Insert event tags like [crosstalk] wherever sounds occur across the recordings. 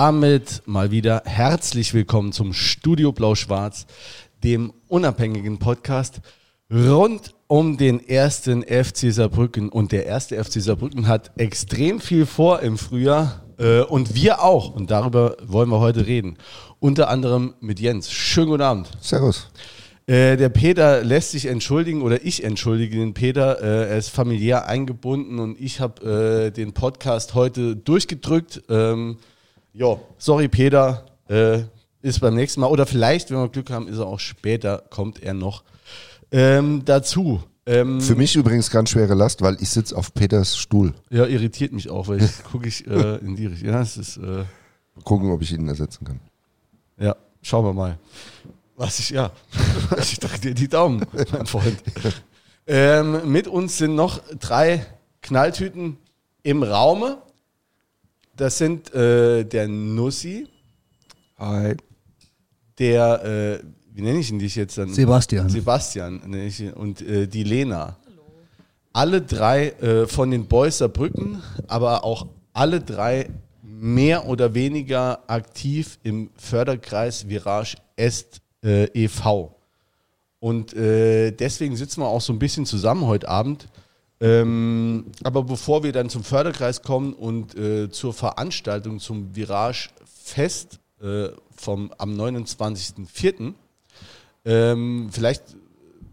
Damit mal wieder herzlich willkommen zum Studio Blau-Schwarz, dem unabhängigen Podcast rund um den ersten FC Saarbrücken. Und der erste FC Saarbrücken hat extrem viel vor im Frühjahr äh, und wir auch. Und darüber wollen wir heute reden. Unter anderem mit Jens. Schönen guten Abend. Servus. Äh, der Peter lässt sich entschuldigen oder ich entschuldige den Peter. Äh, er ist familiär eingebunden und ich habe den Podcast heute durchgedrückt. Ähm, ja, sorry Peter, äh, ist beim nächsten Mal oder vielleicht, wenn wir Glück haben, ist er auch später, kommt er noch ähm, dazu. Ähm, Für mich übrigens ganz schwere Last, weil ich sitze auf Peters Stuhl. Ja, irritiert mich auch, weil ich [laughs] gucke ich äh, in die Richtung. Ja, es ist. Äh, Mal gucken, ob ich ihn ersetzen kann. Ja, schauen wir mal. Was ich, ja, [laughs] ich drücke dir die Daumen, mein Freund. [laughs] Ähm, mit uns sind noch drei Knalltüten im Raume. Das sind äh, der Nussi, Hi. der, äh, wie nenne ich ihn dich jetzt dann? Sebastian. Sebastian nenne ich ihn, und äh, die Lena. Alle drei äh, von den Boys Saarbrücken, aber auch alle drei mehr oder weniger aktiv im Förderkreis Virage Est äh, e.V. Und äh, deswegen sitzen wir auch so ein bisschen zusammen heute Abend. Ähm, aber bevor wir dann zum Förderkreis kommen und äh, zur Veranstaltung zum Virage Fest äh, vom, am 29.04., ähm, vielleicht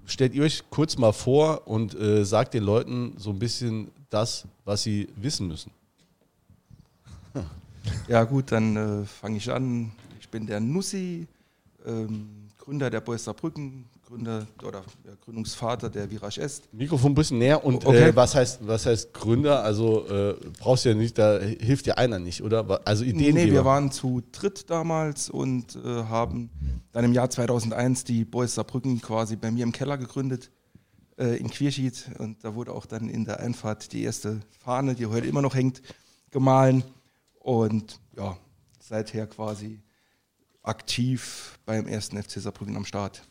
stellt ihr euch kurz mal vor und äh, sagt den Leuten so ein bisschen das, was sie wissen müssen. [laughs] Ja gut, dann äh, fange ich an. Ich bin der Nussi, ähm, Gründer der Boys Saarbrücken, Gründer oder Gründungsvater der Virage Est. Mikrofon ein bisschen näher und Okay. äh, was, heißt, was heißt Gründer? Also äh, brauchst du ja nicht, da hilft dir einer nicht, oder? Also Ideen. Nee, wir waren zu dritt damals und äh, haben dann im Jahr 2001 die Boys Saarbrücken quasi bei mir im Keller gegründet, äh, in Quierschied. Und da wurde auch dann in der Einfahrt die erste Fahne, die heute immer noch hängt, gemahlen. Und ja, seither quasi aktiv beim ersten FC Saarbrücken am Start.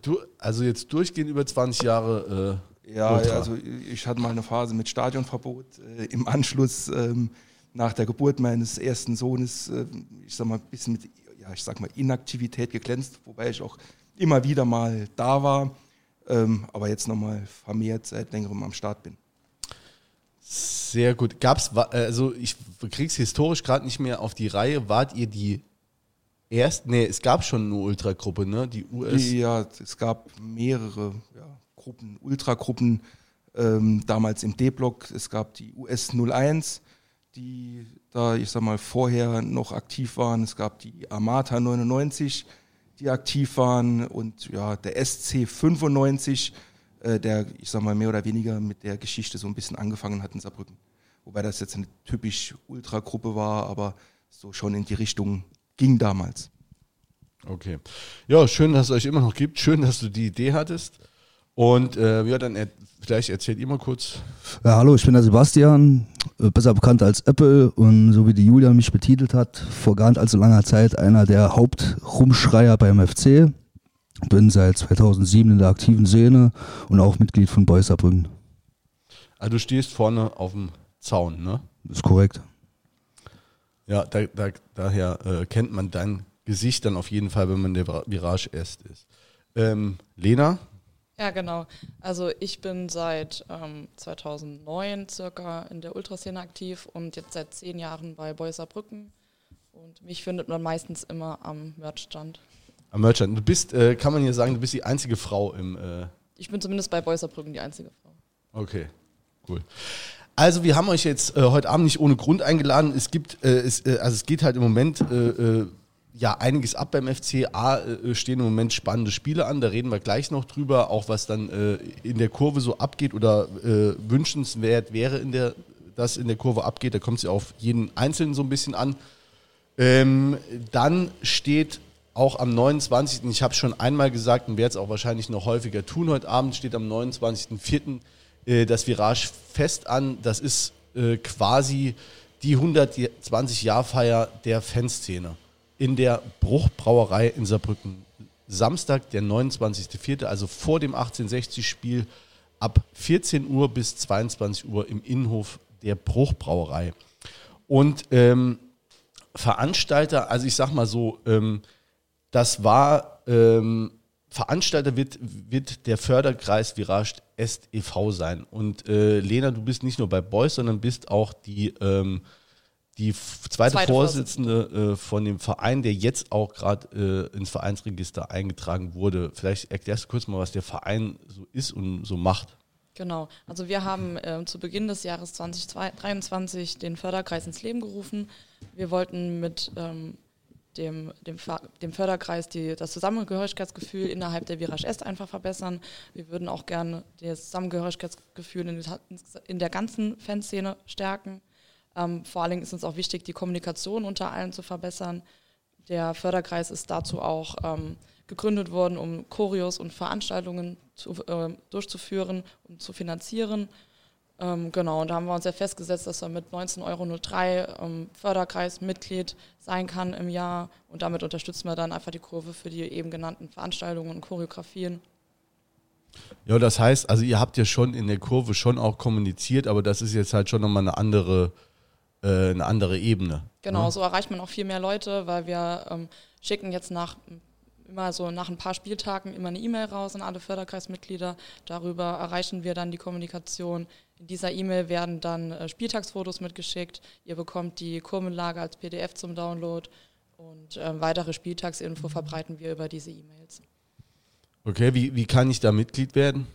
Du, also jetzt durchgehend über 20 Jahre. Äh, Ja, Ultra. also ich hatte mal eine Phase mit Stadionverbot. Äh, Im Anschluss ähm, nach der Geburt meines ersten Sohnes, äh, ich sag mal, ein bisschen mit, ja, ich sag mal, Inaktivität geglänzt, wobei ich auch immer wieder mal da war, ähm, aber jetzt nochmal vermehrt seit längerem am Start bin. sehr gut. Gab's, also ich krieg's historisch gerade nicht mehr auf die Reihe. Wart ihr die erst? Nee, es gab schon eine Ultragruppe, ne? Die US. Ja, es gab mehrere ja, Gruppen, Ultragruppen, ähm, damals im D-Block. Es gab die US 01, die da, ich sag mal, vorher noch aktiv waren. Es gab die Armata 99, die aktiv waren und ja, der SC 95, äh, der, ich sag mal, mehr oder weniger mit der Geschichte so ein bisschen angefangen hat in Saarbrücken. Wobei das jetzt eine typisch Ultragruppe war, aber so schon in die Richtung ging damals. Okay. Ja, schön, dass es euch immer noch gibt. Schön, dass du die Idee hattest. Und äh, ja, dann er, vielleicht erzählt ihr mal kurz. Ja, hallo, ich bin der Sebastian, äh, besser bekannt als Apple und so wie die Julia mich betitelt hat, vor gar nicht allzu langer Zeit einer der Hauptrumschreier beim FC. Bin seit 2007 in der aktiven Szene und auch Mitglied von Boys Saarbrücken. Also du stehst vorne auf dem Zaun, ne? Ist korrekt. Ja, da, da, daher äh, kennt man dein Gesicht dann auf jeden Fall, wenn man der Vira- Virage erst ist. Ähm, Lena, Ja, genau. Also ich bin seit ähm, 2009 circa in der Ultraszene aktiv und jetzt seit zehn Jahren bei Boys Saarbrücken. Und mich findet man meistens immer am Merchstand. am Merchant, du bist, äh, kann man hier sagen, du bist die einzige Frau im. Äh, Ich bin zumindest bei Boys Saarbrücken die einzige Frau. okay, cool. Also wir haben euch jetzt äh, heute Abend nicht ohne Grund eingeladen. Es gibt, äh, es, äh, also es geht halt im Moment äh, äh, ja einiges ab beim FC. A äh, stehen im Moment spannende Spiele an, da reden wir gleich noch drüber, auch was dann in der Kurve so abgeht oder wünschenswert wäre, in der, dass in der Kurve abgeht. Da kommt es ja auf jeden Einzelnen so ein bisschen an. Ähm, dann steht auch am 29. Ich habe schon einmal gesagt und werde es auch wahrscheinlich noch häufiger tun heute Abend, steht am 29.04. Äh, das Virage fest an. Das ist äh, quasi die 120-Jahr-Feier der Fanszene in der Bruchbrauerei in Saarbrücken. Samstag, der 29.04., also vor dem 1860-Spiel, ab 14 Uhr bis 22 Uhr im Innenhof der Bruchbrauerei. Und ähm, Veranstalter, also ich sag mal so, ähm, das war, ähm, Veranstalter wird, wird der Förderkreis Virage Est e.V. sein. Und äh, Lena, du bist nicht nur bei Boys, sondern bist auch die, ähm, die zweite, Zweite Vorsitzende äh, von dem Verein, der jetzt auch gerade äh, ins Vereinsregister eingetragen wurde. Vielleicht erklärst du kurz mal, was der Verein so ist und so macht. Genau. Also wir haben ähm, zu Beginn des Jahres 2023 den Förderkreis ins Leben gerufen. Wir wollten mit ähm, dem, dem, dem Förderkreis die, das Zusammengehörigkeitsgefühl innerhalb der Virage Est einfach verbessern. Wir würden auch gerne das Zusammengehörigkeitsgefühl in, in der ganzen Fanszene stärken. Ähm, vor allen Dingen ist uns auch wichtig, die Kommunikation unter allen zu verbessern. Der Förderkreis ist dazu auch ähm, gegründet worden, um Choreos und Veranstaltungen zu, äh, durchzuführen und zu finanzieren. Ähm, genau, und da haben wir uns ja festgesetzt, dass er mit 19,03 Euro ähm, Förderkreismitglied sein kann im Jahr. Und damit unterstützen wir dann einfach die Kurve für die eben genannten Veranstaltungen und Choreografien. Ja, das heißt, also ihr habt ja schon in der Kurve schon auch kommuniziert, aber das ist jetzt halt schon nochmal eine andere, äh, eine andere Ebene. Genau, so erreicht man auch viel mehr Leute, weil wir ähm, schicken jetzt nach immer so nach ein paar Spieltagen immer eine E-Mail raus an alle Förderkreismitglieder. Darüber erreichen wir dann die Kommunikation. In dieser E-Mail werden dann äh, Spieltagsfotos mitgeschickt. Ihr bekommt die Kurvenlage als PDF zum Download und ähm, weitere Spieltagsinfo verbreiten wir über diese E-Mails. Okay, wie, wie kann ich da Mitglied werden?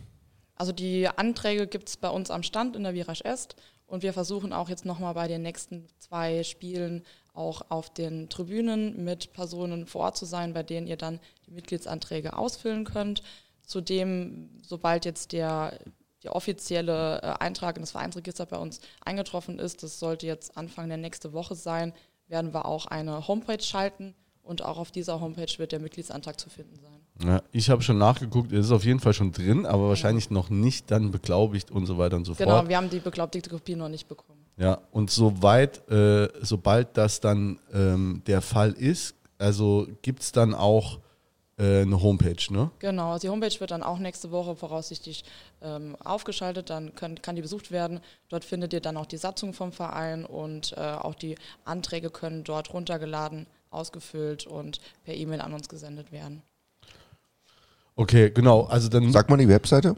Also die Anträge gibt es bei uns am Stand in der Virage Est und wir versuchen auch jetzt nochmal bei den nächsten zwei Spielen auch auf den Tribünen mit Personen vor Ort zu sein, bei denen ihr dann die Mitgliedsanträge ausfüllen könnt. Zudem, sobald jetzt der, der offizielle äh, Eintrag in das Vereinsregister bei uns eingetroffen ist, das sollte jetzt Anfang der nächsten Woche sein, werden wir auch eine Homepage schalten und auch auf dieser Homepage wird der Mitgliedsantrag zu finden sein. Ja, ich habe schon nachgeguckt, es ist auf jeden Fall schon drin, aber wahrscheinlich noch nicht dann beglaubigt und so weiter und so Genau, fort. wir haben die beglaubigte Kopie noch nicht bekommen. Ja, und soweit, äh, sobald das dann ähm, der Fall ist, also gibt es dann auch äh, eine Homepage, ne? Genau, also die Homepage wird dann auch nächste Woche voraussichtlich ähm, aufgeschaltet, dann können, kann die besucht werden. Dort findet ihr dann auch die Satzung vom Verein und äh, auch die Anträge können dort runtergeladen, ausgefüllt und per E-Mail an uns gesendet werden. Okay, genau, also dann Sag mal die Webseite.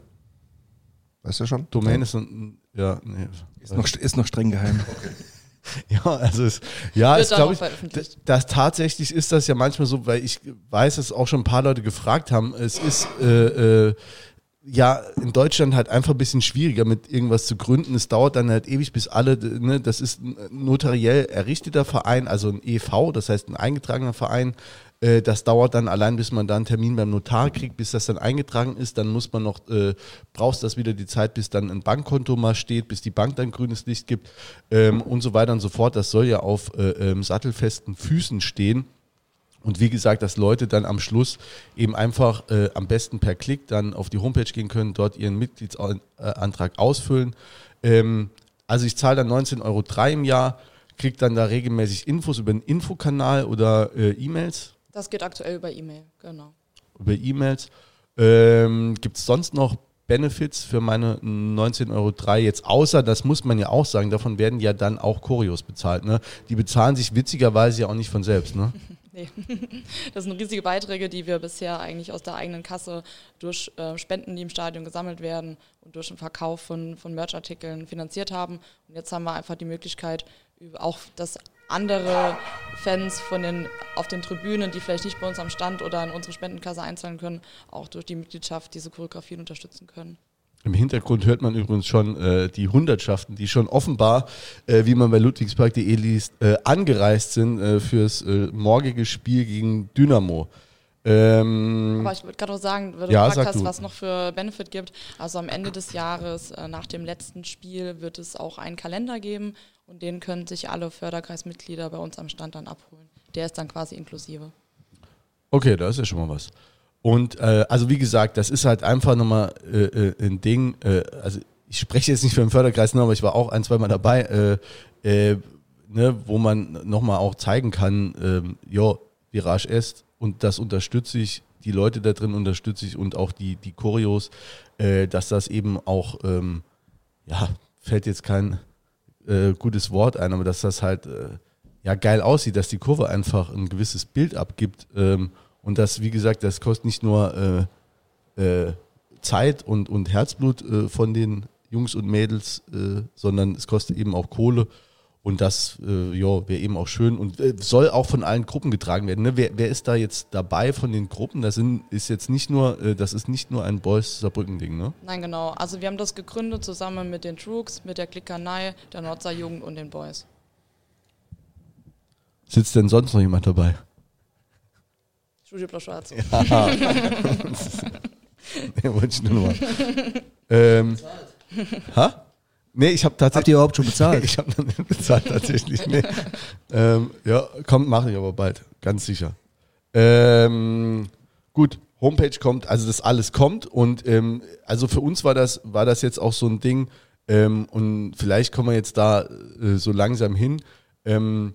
Weißt du schon? Domain ist ein, ja, nee. Ist noch, ist noch streng geheim. [laughs] Ja, also es, ja, es glaube ich, veröffentlicht. das tatsächlich ist das ja manchmal so, weil ich weiß, dass auch schon ein paar Leute gefragt haben. Es ist äh, äh, ja in Deutschland halt einfach ein bisschen schwieriger mit irgendwas zu gründen. Es dauert dann halt ewig, bis alle, ne, das ist ein notariell errichteter Verein, also ein EV, das heißt ein eingetragener Verein. Äh, Das dauert dann allein, bis man da einen Termin beim Notar kriegt, bis das dann eingetragen ist. Dann muss man noch, äh, brauchst das wieder die Zeit, bis dann ein Bankkonto mal steht, bis die Bank dann grünes Licht gibt ähm, und so weiter und so fort. Das soll ja auf äh, ähm, sattelfesten Füßen stehen. Und wie gesagt, dass Leute dann am Schluss eben einfach äh, am besten per Klick dann auf die Homepage gehen können, dort ihren Mitgliedsantrag ausfüllen. Ähm, also ich zahle dann 19,03 Euro im Jahr, kriege dann da regelmäßig Infos über den Infokanal oder äh, E-Mails. Das geht aktuell über E-Mail, genau. Über E-Mails. Ähm, Gibt es sonst noch Benefits für meine 19,03 Euro jetzt, außer, das muss man ja auch sagen, davon werden ja dann auch Choreos bezahlt. Ne? Die bezahlen sich witzigerweise ja auch nicht von selbst. Ne? [laughs] Nee. [laughs] Das sind riesige Beiträge, die wir bisher eigentlich aus der eigenen Kasse durch äh, Spenden, die im Stadion gesammelt werden und durch den Verkauf von, von Merchartikeln finanziert haben. Und jetzt haben wir einfach die Möglichkeit, auch dass andere Fans von den, auf den Tribünen, die vielleicht nicht bei uns am Stand oder in unsere Spendenkasse einzahlen können, auch durch die Mitgliedschaft diese Choreografien unterstützen können. Im Hintergrund hört man übrigens schon äh, die Hundertschaften, die schon offenbar, äh, wie man bei ludwigspark.de liest, äh, angereist sind äh, fürs äh, morgige Spiel gegen Dynamo. Ähm, Aber ich würde gerade noch sagen, weil du Ja, gefragt hast, du. was noch für Benefit gibt. Also am Ende des Jahres, äh, nach dem letzten Spiel, wird es auch einen Kalender geben und den können sich alle Förderkreismitglieder bei uns am Stand dann abholen. Der ist dann quasi inklusive. Okay, da ist ja schon mal was. Und äh, also wie gesagt, das ist halt einfach nochmal äh, äh, ein Ding, äh, also ich spreche jetzt nicht für den Förderkreis, ne, aber ich war auch ein, zweimal dabei, äh, äh, ne, wo man nochmal auch zeigen kann, ähm, ja, Virage est und das unterstütze ich, die Leute da drin unterstütze ich und auch die, die Choreos, dass das eben auch, ähm, ja, fällt jetzt kein äh, gutes Wort ein, aber dass das halt äh, ja geil aussieht, dass die Kurve einfach ein gewisses Bild abgibt ähm, und das, wie gesagt, das kostet nicht nur äh, äh, Zeit und, und Herzblut äh, von den Jungs und Mädels, sondern es kostet eben auch Kohle. Und das äh, ja, wäre eben auch schön und äh, soll auch von allen Gruppen getragen werden. Ne? Wer, wer ist da jetzt dabei von den Gruppen? Das sind, ist jetzt nicht nur, äh, das ist nicht nur ein Boys Saarbrücken-Ding, ne? Nein, genau. Also wir haben das gegründet zusammen mit den Trooks, mit der Klickanei, der Nordsaar Jugend und den Boys. Sitzt denn sonst noch jemand dabei? Studio Blau Schwarz. Ja. [laughs] [laughs] nee, wollte ich nur mal. ähm, ha? Nee, ich habe Habt tatsächlich. ihr überhaupt schon bezahlt? [laughs] Ich habe noch nicht bezahlt, tatsächlich. Nee. [laughs] ähm, ja, kommt, mache ich aber bald, ganz sicher. Ähm, gut, Homepage kommt, also das alles kommt und ähm, also für uns war das, war das jetzt auch so ein Ding ähm, und vielleicht kommen wir jetzt da äh, so langsam hin. Ähm,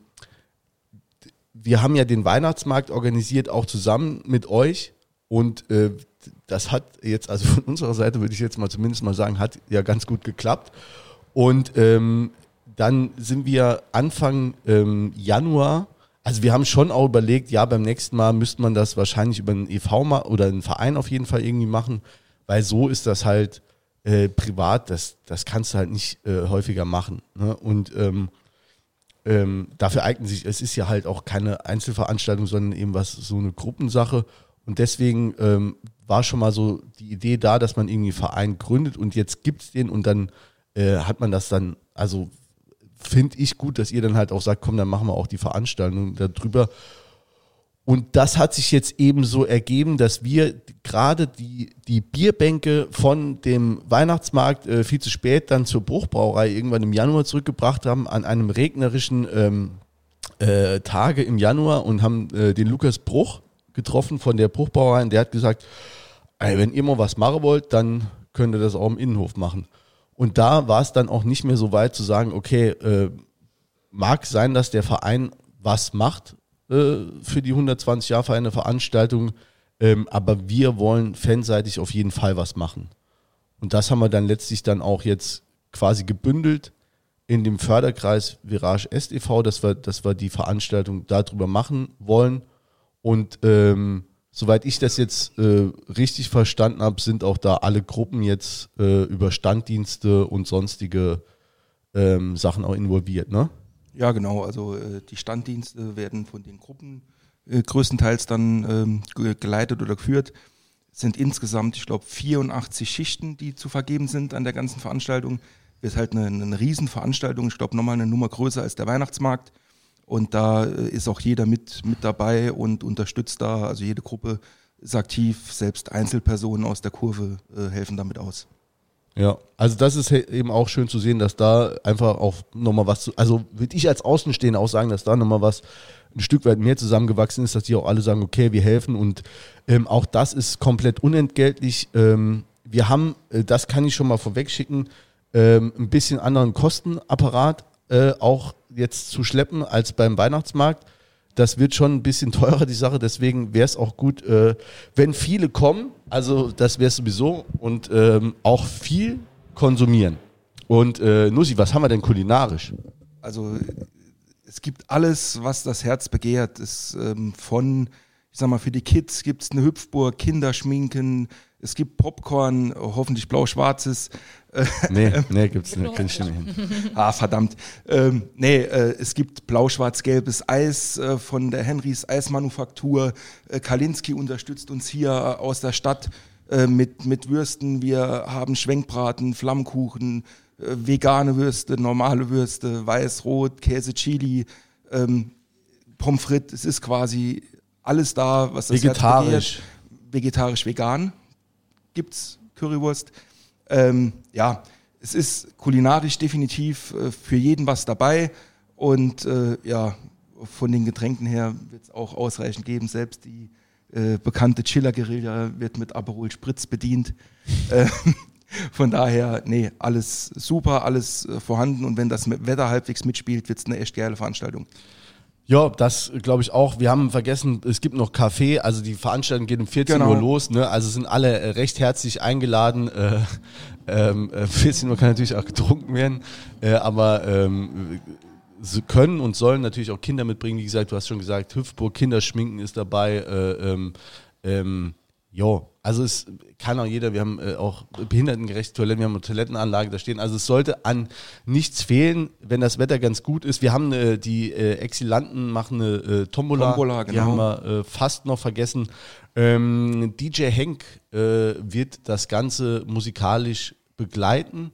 wir haben ja den Weihnachtsmarkt organisiert, auch zusammen mit euch und äh, das hat jetzt, also von unserer Seite würde ich jetzt mal zumindest mal sagen, hat ja ganz gut geklappt. Und ähm, dann sind wir Anfang ähm, Januar, also wir haben schon auch überlegt, ja, beim nächsten Mal müsste man das wahrscheinlich über einen EV oder einen Verein auf jeden Fall irgendwie machen, weil so ist das halt äh, privat, das, das kannst du halt nicht äh, häufiger machen. Ne? Und ähm, ähm, dafür eignen sich, es ist ja halt auch keine Einzelveranstaltung, sondern eben was so eine Gruppensache. Und deswegen ähm, war schon mal so die Idee da, dass man irgendwie einen Verein gründet und jetzt gibt's den und dann äh, hat man das dann, also finde ich gut, dass ihr dann halt auch sagt, komm, dann machen wir auch die Veranstaltung darüber. Und das hat sich jetzt eben so ergeben, dass wir gerade die, die Bierbänke von dem Weihnachtsmarkt äh, viel zu spät dann zur Bruchbrauerei irgendwann im Januar zurückgebracht haben, an einem regnerischen ähm, äh, Tage im Januar und haben äh, den Lukas Bruch getroffen von der Bruchbrauerei und der hat gesagt, ey, wenn ihr mal was machen wollt, dann könnt ihr das auch im Innenhof machen. Und da war es dann auch nicht mehr so weit zu sagen, okay, äh, mag sein, dass der Verein was macht äh, für die 120 Jahre eine Veranstaltung, ähm, aber wir wollen fanseitig auf jeden Fall was machen. Und das haben wir dann letztlich dann auch jetzt quasi gebündelt in dem Förderkreis Virage STV, dass wir, dass wir die Veranstaltung darüber machen wollen. Und ähm, soweit ich das jetzt äh, richtig verstanden habe, sind auch da alle Gruppen jetzt äh, über Standdienste und sonstige ähm, Sachen auch involviert, ne? Ja, genau. Also äh, die Standdienste werden von den Gruppen äh, größtenteils dann ähm, ge- geleitet oder geführt. Es sind insgesamt, ich glaube, 84 Schichten, die zu vergeben sind an der ganzen Veranstaltung. Es ist halt eine, eine Riesenveranstaltung. Ich glaube, nochmal eine Nummer größer als der Weihnachtsmarkt. Und da äh, ist auch jeder mit, mit dabei und unterstützt da. Also jede Gruppe ist aktiv. Selbst Einzelpersonen aus der Kurve äh, helfen damit aus. Ja, also das ist eben auch schön zu sehen, dass da einfach auch nochmal was, zu, also würde ich als Außenstehender auch sagen, dass da nochmal was ein Stück weit mehr zusammengewachsen ist, dass die auch alle sagen, okay, wir helfen und ähm, auch das ist komplett unentgeltlich. Ähm, wir haben, äh, das kann ich schon mal vorweg schicken, ähm, ein bisschen anderen Kostenapparat äh, auch jetzt zu schleppen als beim Weihnachtsmarkt. Das wird schon ein bisschen [laughs] teurer, die Sache. Deswegen wäre es auch gut, äh, wenn viele kommen. Also das wäre sowieso. Und ähm, auch viel konsumieren. Und äh, Nussi, was haben wir denn kulinarisch? Also es gibt alles, was das Herz begehrt. Es, ähm, von, ich sag mal, für die Kids gibt es eine Hüpfburg, Kinderschminken, es gibt Popcorn, hoffentlich blau-schwarzes. [laughs] Nee, nee, gibt's nicht. Kann ich nicht hin. [laughs] ah, verdammt. Ähm, nee, äh, es gibt blau-schwarz-gelbes Eis äh, von der Henrys Eismanufaktur. Äh, Kalinski unterstützt uns hier äh, aus der Stadt äh, mit, mit Würsten. Wir haben Schwenkbraten, Flammkuchen, äh, vegane Würste, normale Würste, weiß, rot, Käse, Chili, ähm, Pommes frites. Es ist quasi alles da, was das Vegetarisch. Vegetarisch, vegan gibt's Currywurst. Ähm, ja, es ist kulinarisch definitiv äh, für jeden was dabei und äh, ja, von den Getränken her wird es auch ausreichend geben. Selbst die äh, bekannte Chiller Guerilla wird mit Aperol Spritz bedient. Äh, [laughs] von daher, nee, alles super, alles äh, vorhanden und wenn das Wetter halbwegs mitspielt, wird es eine echt geile Veranstaltung. Ja, das glaube ich auch. Wir haben vergessen, es gibt noch Kaffee. Also die Veranstaltung geht um 14 Genau. Uhr los. Ne? Also sind alle äh, recht herzlich eingeladen. Äh, [laughs] ähm, äh, 14 Uhr kann natürlich auch getrunken werden. Äh, aber ähm, sie können und sollen natürlich auch Kinder mitbringen. Wie gesagt, du hast schon gesagt, Hüpfburg, Kinderschminken ist dabei. Äh, ähm, ähm, jo, also es kann auch jeder, wir haben äh, auch behindertengerechte Toiletten, wir haben eine Toilettenanlage da stehen. Also es sollte an nichts fehlen, wenn das Wetter ganz gut ist. Wir haben äh, die äh, Exilanten machen eine äh, Tombola, Tombola, die genau. haben wir äh, fast noch vergessen. Ähm, DJ Henk äh, wird das Ganze musikalisch begleiten.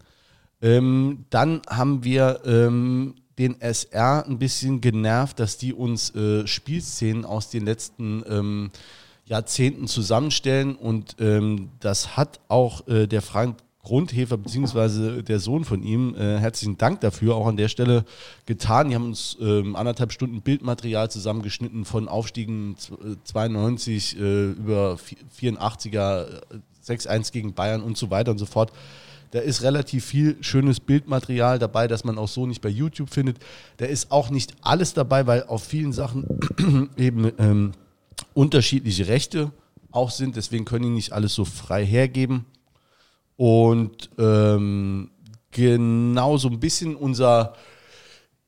Ähm, dann haben wir ähm, den SR ein bisschen genervt, dass die uns äh, Spielszenen aus den letzten ähm, Jahrzehnten zusammenstellen und ähm, das hat auch äh, der Frank Grundhefer beziehungsweise der Sohn von ihm, äh, herzlichen Dank dafür, auch an der Stelle getan. Die haben uns ähm, anderthalb Stunden Bildmaterial zusammengeschnitten von Aufstiegen z- äh, 92 äh, über vi- 84er, äh, 6-1 gegen Bayern und so weiter und so fort. Da ist relativ viel schönes Bildmaterial dabei, das man auch so nicht bei YouTube findet. Da ist auch nicht alles dabei, weil auf vielen Sachen [clears throat] eben ähm, unterschiedliche Rechte auch sind. Deswegen können die nicht alles so frei hergeben. Und ähm, genau so ein bisschen unser,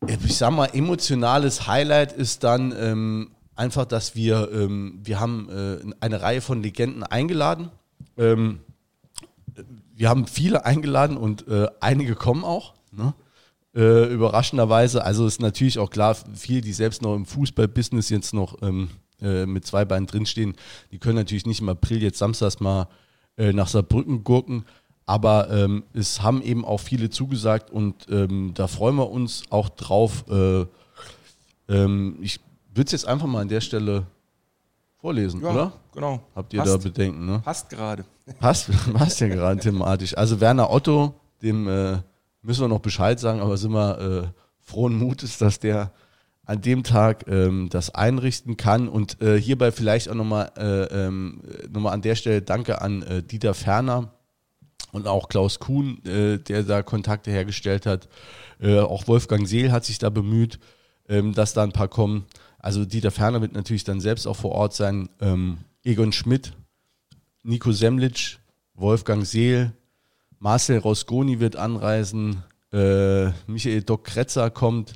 ich sag mal, emotionales Highlight ist dann ähm, einfach, dass wir, ähm, wir haben äh, eine Reihe von Legenden eingeladen. Ähm, wir haben viele eingeladen und äh, einige kommen auch. Ne? Äh, überraschenderweise. Also ist natürlich auch klar, viele, die selbst noch im Fußballbusiness jetzt noch ähm, äh, mit zwei Beinen drinstehen, die können natürlich nicht im April jetzt samstags mal äh, nach Saarbrücken gurken. Aber ähm, es haben eben auch viele zugesagt und ähm, da freuen wir uns auch drauf. Äh, ähm, ich würde es jetzt einfach mal an der Stelle vorlesen, Ja, oder? genau. Habt ihr Passt. da Bedenken, ne? Passt gerade. Passt, [laughs] passt ja gerade thematisch. Also Werner Otto, dem äh, müssen wir noch Bescheid sagen, aber sind wir äh, frohen Mutes, dass der an dem Tag ähm, das einrichten kann. Und äh, hierbei vielleicht auch nochmal äh, ähm, noch an der Stelle Danke an äh, Dieter Ferner und auch Klaus Kuhn, äh, der da Kontakte hergestellt hat. Äh, auch Wolfgang Seel hat sich da bemüht, ähm, dass da ein paar kommen. Also Dieter Ferner wird natürlich dann selbst auch vor Ort sein. Ähm, Egon Schmidt, Nico Semlitsch, Wolfgang Seel, Marcel Rosconi wird anreisen, äh, Michael Doc Kretzer kommt,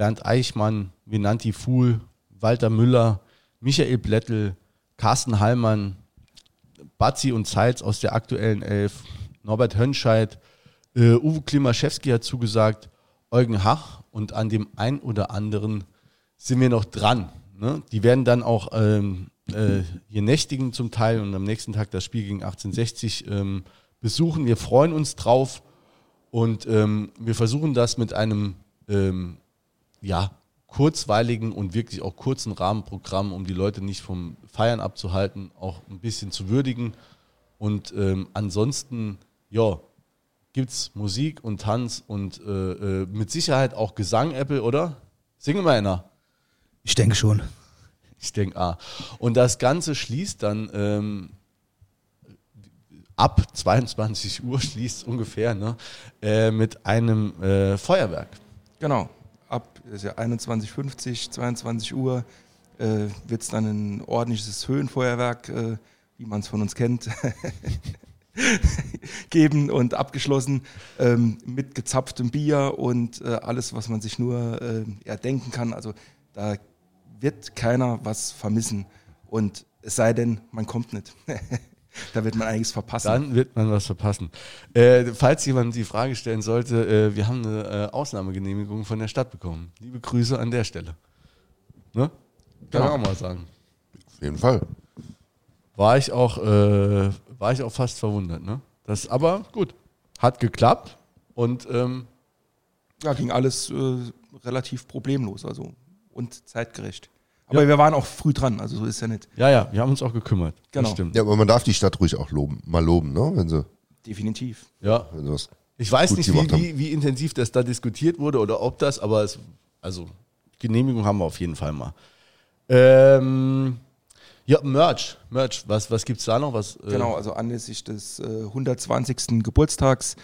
Bernd Eichmann, Venanti Fuhl, Walter Müller, Michael Blättel, Carsten Hallmann, Bazzi und Zeitz aus der aktuellen Elf, Norbert Hönscheid, äh, Uwe Klimaschewski hat zugesagt, Eugen Hach und an dem ein oder anderen sind wir noch dran. Ne? Die werden dann auch ähm, äh, hier nächtigen zum Teil und am nächsten Tag das Spiel gegen 1860 ähm, besuchen. Wir freuen uns drauf und ähm, wir versuchen das mit einem ähm, ja, kurzweiligen und wirklich auch kurzen Rahmenprogramm, um die Leute nicht vom Feiern abzuhalten, auch ein bisschen zu würdigen. Und ähm, ansonsten, ja, gibt es Musik und Tanz und äh, äh, mit Sicherheit auch Gesang, Apple, oder? Singen wir einer. Ich denke schon. Ich denke, ah. Und das Ganze schließt dann ähm, ab 22 Uhr, schließt ungefähr, ne, äh, mit einem äh, Feuerwerk. Genau. Ist ja 21.50, 22 Uhr äh, wird es dann ein ordentliches Höhenfeuerwerk, äh, wie man es von uns kennt, [laughs] geben und abgeschlossen ähm, mit gezapftem Bier und äh, alles, was man sich nur äh, erdenken kann. Also da wird keiner was vermissen. Und es sei denn, man kommt nicht. [laughs] da wird man einiges verpassen. Dann wird man was verpassen. Äh, falls jemand die Frage stellen sollte, äh, wir haben eine äh, Ausnahmegenehmigung von der Stadt bekommen. Liebe Grüße an der Stelle. Ne? Kann ich auch mal sagen. Auf jeden Fall. War ich auch, äh, war ich auch fast verwundert. Ne? Das, aber gut, hat geklappt und ähm, Ja, ging alles äh, relativ problemlos also und zeitgerecht. Aber wir waren auch früh dran, also so ist ja nicht. ja, ja, wir haben uns auch gekümmert. Genau. Das stimmt. Ja, aber man darf die Stadt ruhig auch loben, mal loben, ne? Wenn sie, Definitiv. Ja, wenn sie was. Ich weiß nicht, wie, wie, wie intensiv das da diskutiert wurde oder ob das, aber es, also Genehmigung haben wir auf jeden Fall mal. Ähm, ja, Merch, Merch, was, was gibt es da noch? Was, äh, Genau, also anlässlich des äh, 120. Geburtstags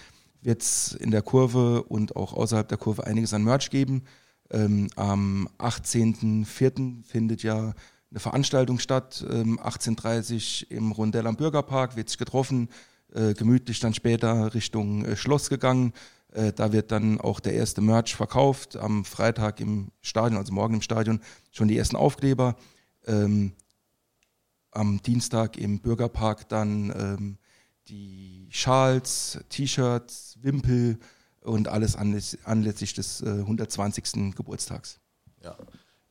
wird es in der Kurve und auch außerhalb der Kurve einiges an Merch geben. Ähm, am 18.04. findet ja eine Veranstaltung statt. Ähm, 18.30 im Rondell am Bürgerpark wird sich getroffen, äh, gemütlich dann später Richtung äh, Schloss gegangen. Äh, da wird dann auch der erste Merch verkauft. Am Freitag im Stadion, also morgen im Stadion, schon die ersten Aufkleber. Ähm, am Dienstag im Bürgerpark dann die Schals, T-Shirts, Wimpel und alles anläss anlässlich des äh, 120. Geburtstags. Ja.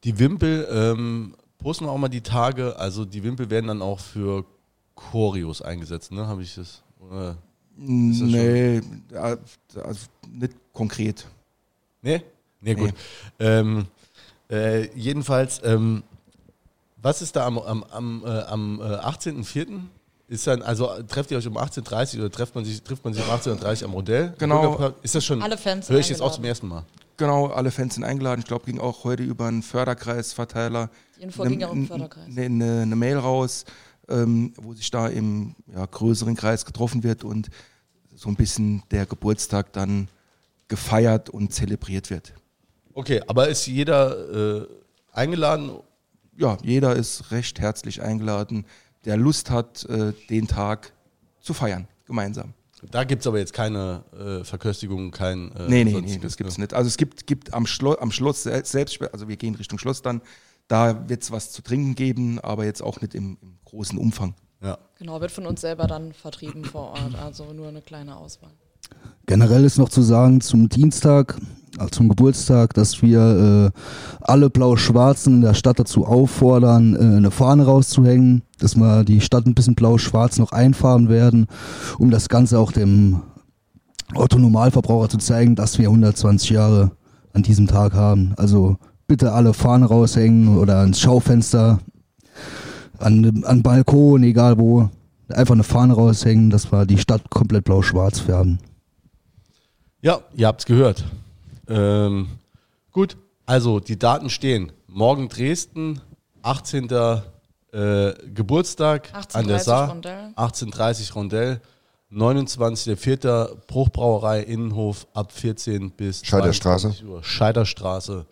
Die Wimpel ähm, posten wir auch mal die Tage. Also die Wimpel werden dann auch für Choreos eingesetzt, ne? Habe ich das? Oder? das Nee, also nicht konkret. Nee? Nee, gut. Ähm, äh, jedenfalls, ähm, was ist da am, am, am, äh, am äh, 18.04.? Ist dann, also trefft ihr euch um 18.30 Uhr oder trifft man sich, trifft man sich um 18.30 Uhr am Modell? Genau. Ist das schon? Alle Fans Höre ich jetzt auch zum ersten Mal. Genau, alle Fans sind eingeladen. Ich glaube, ging auch heute über einen Förderkreisverteiler Die Info ging ja um den Förderkreis. Eine, eine, eine Mail raus, ähm, wo sich da im ja, größeren Kreis getroffen wird und so ein bisschen der Geburtstag dann gefeiert und zelebriert wird. Okay, aber ist jeder äh, eingeladen? Ja, jeder ist recht herzlich eingeladen, der Lust hat, äh, den Tag zu feiern, gemeinsam. Da gibt es aber jetzt keine äh, Verköstigung, kein. Äh, Nee, nee, nee, das gibt's ne? nicht. Also es gibt, gibt am, Schlo am Schloss sel- selbst, also wir gehen Richtung Schloss dann, da wird es was zu trinken geben, aber jetzt auch nicht im, im großen Umfang. Ja. Genau, wird von uns selber dann vertrieben vor Ort, also nur eine kleine Auswahl. Generell ist noch zu sagen zum Dienstag, also zum Geburtstag, dass wir äh, alle Blau-Schwarzen in der Stadt dazu auffordern, äh, eine Fahne rauszuhängen, dass wir die Stadt ein bisschen blau-schwarz noch einfahren werden, um das Ganze auch dem Otto-Normalverbraucher zu zeigen, dass wir 120 Jahre an diesem Tag haben. Also bitte alle Fahne raushängen oder ans Schaufenster, an, an Balkon, egal wo. Einfach eine Fahne raushängen, dass wir die Stadt komplett blau-schwarz färben. Ja, ihr habt's gehört. Ähm, gut, also die Daten stehen. Morgen Dresden, 18. Äh, Geburtstag an der 18.30 Saar. Rondell. 18.30 Rondell. 29.04. Bruchbrauerei Innenhof ab 14 bis Scheiderstraße. 22 Uhr. Scheiderstraße.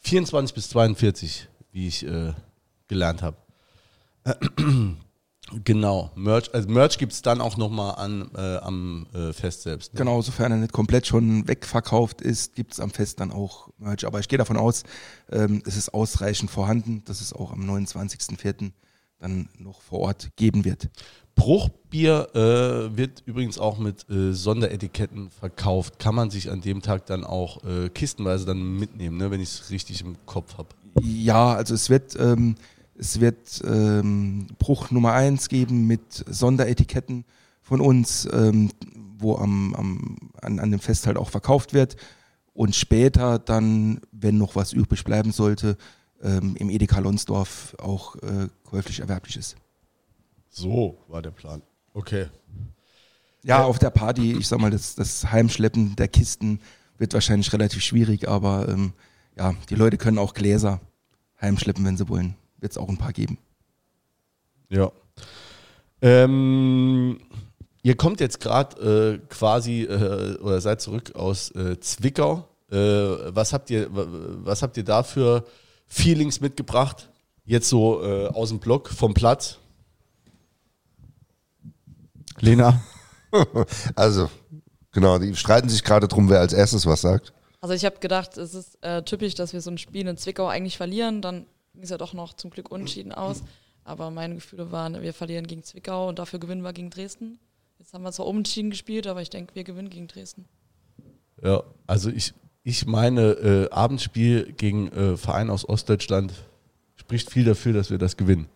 24 bis 42, wie ich äh, gelernt habe. Genau, Merch, also Merch gibt es dann auch nochmal an, äh, am äh, Fest selbst. ne? Genau, sofern er nicht komplett schon wegverkauft ist, gibt es am Fest dann auch Merch. Aber ich gehe davon aus, ähm, es ist ausreichend vorhanden, dass es auch am 29.04. dann noch vor Ort geben wird. Bruchbier äh, wird übrigens auch mit äh, Sonderetiketten verkauft. Kann man sich an dem Tag dann auch äh, kistenweise dann mitnehmen, ne, wenn ich es richtig im Kopf habe. Ja, also es wird, ähm, es wird ähm, Bruch Nummer 1 geben mit Sonderetiketten von uns, ähm, wo am, am, an, an dem Fest halt auch verkauft wird. Und später dann, wenn noch was übrig bleiben sollte, ähm, im Edeka Lonsdorf auch äh, käuflich erwerblich ist. So war der Plan. Okay. Ja, auf der Party, ich sag mal, das, das Heimschleppen der Kisten wird wahrscheinlich relativ schwierig, aber ähm, ja, die Leute können auch Gläser heimschleppen, wenn sie wollen. Wird es auch ein paar geben. Ja. Ähm, ihr kommt jetzt gerade äh, quasi äh, oder seid zurück aus äh, Zwickau. Äh, was habt ihr, wa- was habt ihr da für Feelings mitgebracht? Jetzt so äh, aus dem Block, vom Platz. Lena? [laughs] Also, genau, die streiten sich gerade drum, wer als erstes was sagt. Also ich habe gedacht, es ist äh, typisch, dass wir so ein Spiel in Zwickau eigentlich verlieren. Dann ging es ja doch noch zum Glück unentschieden aus. Aber meine Gefühle waren, wir verlieren gegen Zwickau und dafür gewinnen wir gegen Dresden. Jetzt haben wir zwar unentschieden gespielt, aber ich denke, wir gewinnen gegen Dresden. Ja, also ich, ich meine, äh, Abendspiel gegen äh, Verein aus Ostdeutschland spricht viel dafür, dass wir das gewinnen.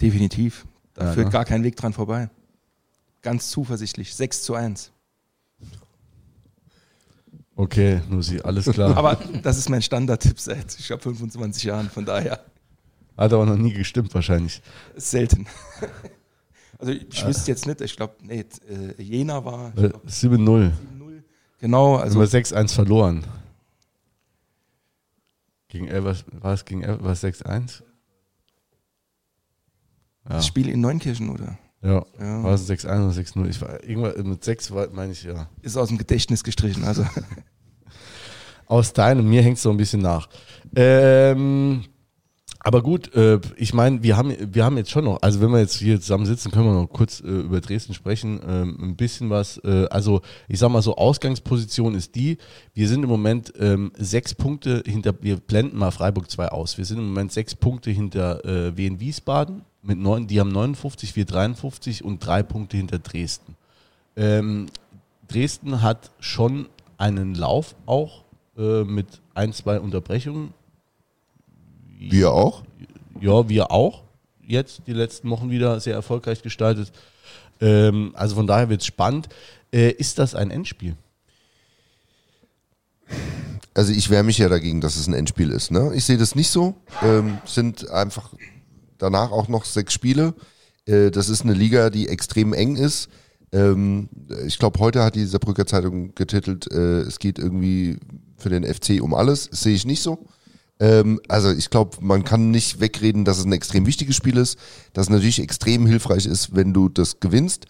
Definitiv. Da Ja, führt ne? gar kein Weg dran vorbei. Ganz zuversichtlich. 6 zu 1. Okay, Nusi, alles klar. Aber das ist mein Standardtipp seit, ich glaube, 25 Jahren. Von daher Hat aber noch nie gestimmt wahrscheinlich. selten. Also ich wüsste jetzt nicht, ich glaube, nee, äh, Jena war ich Äh, glaub, 7-0. 7-0. Genau, Also also wir 6-1 verloren. Gegen Elvers, war es gegen Elvers 6-1? Ja, das Spiel in Neunkirchen, oder? Ja. Ja. War es 6-1 oder 6-0? Ich war irgendwann mit 6 war, meine ich ja. Ist aus dem Gedächtnis gestrichen. Also [laughs] Aus deinem, mir hängt es so ein bisschen nach. Ähm, Aber gut, äh, ich meine, wir haben, wir haben jetzt schon noch, also wenn wir jetzt hier zusammen sitzen, können wir noch kurz äh, über Dresden sprechen. Ähm, ein bisschen was, äh, also ich sag mal so, Ausgangsposition ist die, wir sind im Moment ähm, sechs Punkte hinter, wir blenden mal Freiburg 2 aus, wir sind im Moment sechs Punkte hinter äh, Wien Wiesbaden, mit neun, die haben 59, wir 53 und drei Punkte hinter Dresden. Ähm, Dresden hat schon einen Lauf auch äh, mit ein, zwei Unterbrechungen. Wir auch? Ja, wir auch. Jetzt die letzten Wochen wieder sehr erfolgreich gestaltet. Ähm, also von daher wird es spannend. Äh, ist das ein Endspiel? Also ich wehre mich ja dagegen, dass es ein Endspiel ist. Ne? Ich sehe das nicht so. Ähm, sind einfach danach auch noch sechs Spiele. Äh, das ist eine Liga, die extrem eng ist. Ähm, ich glaube, heute hat die Saarbrücker Zeitung getitelt, äh, es geht irgendwie für den FC um alles. Sehe ich nicht so. Ähm, also ich glaube, man kann nicht wegreden, dass es ein extrem wichtiges Spiel ist, dass es natürlich extrem hilfreich ist, wenn du das gewinnst,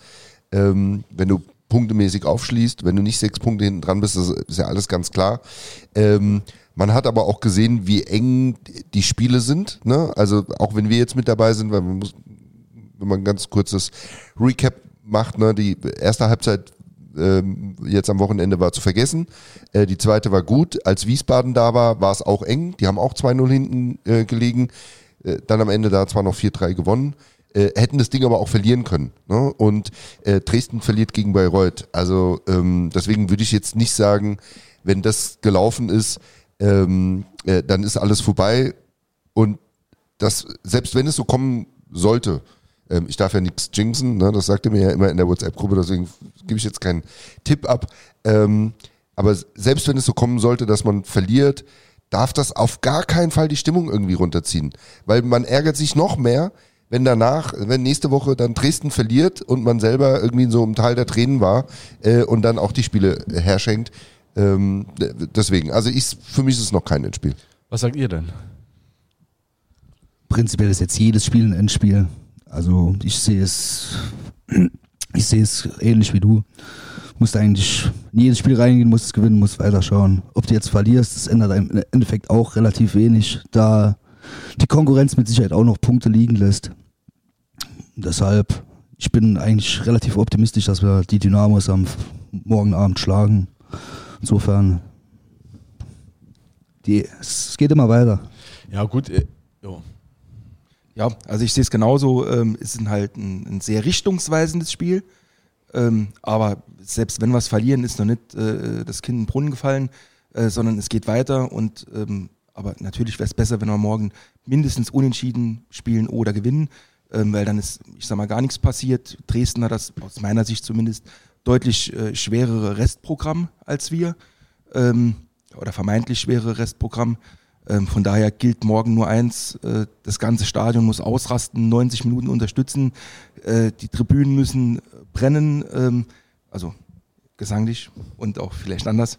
ähm, wenn du punktemäßig aufschließt, wenn du nicht sechs Punkte hinten dran bist, das ist ja alles ganz klar. Man hat aber auch gesehen, wie eng die Spiele sind. Ne? Also auch wenn wir jetzt mit dabei sind, weil man muss, wenn man ein ganz kurzes Recap macht, ne? die erste Halbzeit ähm, jetzt am Wochenende war zu vergessen. Äh, die zweite war gut. Als Wiesbaden da war, war es auch eng. Die haben auch 2-0 hinten äh, gelegen. Äh, dann am Ende da zwar noch 4-3 gewonnen. Äh, hätten das Ding aber auch verlieren können. Ne? Und äh, Dresden verliert gegen Bayreuth. Also ähm, deswegen würde ich jetzt nicht sagen, wenn das gelaufen ist, ähm, äh, dann ist alles vorbei. Und das, selbst wenn es so kommen sollte, ähm, ich darf ja nichts jinxen, ne? das sagte mir ja immer in der WhatsApp-Gruppe, deswegen gebe ich jetzt keinen Tipp ab. Ähm, aber selbst wenn es so kommen sollte, dass man verliert, darf das auf gar keinen Fall die Stimmung irgendwie runterziehen. Weil man ärgert sich noch mehr, wenn danach, wenn nächste Woche dann Dresden verliert und man selber irgendwie in so einem Teil der Tränen war äh, und dann auch die Spiele herschenkt. Ähm, deswegen, also ich, für mich ist es noch kein Endspiel. Was sagt ihr denn? Prinzipiell ist jetzt jedes Spiel ein Endspiel. Also ich sehe es, [clears throat] ich sehe es ähnlich wie du. Musst eigentlich in jedes Spiel reingehen, musst es gewinnen, musst weiterschauen. Ob du jetzt verlierst, das ändert im Endeffekt auch relativ wenig, da die Konkurrenz mit Sicherheit auch noch Punkte liegen lässt. Deshalb, ich bin eigentlich relativ optimistisch, dass wir die Dynamos am morgen Abend schlagen. Insofern, die, es geht immer weiter. Ja, gut. Äh, jo. Ja, also ich sehe es genauso. Ähm, es ist halt ein, ein sehr richtungsweisendes Spiel. Ähm, aber selbst wenn wir es verlieren, ist noch nicht äh, das Kind in den Brunnen gefallen, äh, sondern es geht weiter. Und ähm, aber natürlich wäre es besser, wenn wir morgen mindestens unentschieden spielen oder gewinnen, ähm, weil dann ist, ich sag mal, gar nichts passiert. Dresden hat das aus meiner Sicht zumindest deutlich äh, schwerere Restprogramm als wir ähm, oder vermeintlich schwere Restprogramm. Ähm, von daher gilt morgen nur eins, äh, das ganze Stadion muss ausrasten, 90 Minuten unterstützen, äh, die Tribünen müssen brennen, ähm, also gesanglich und auch vielleicht anders.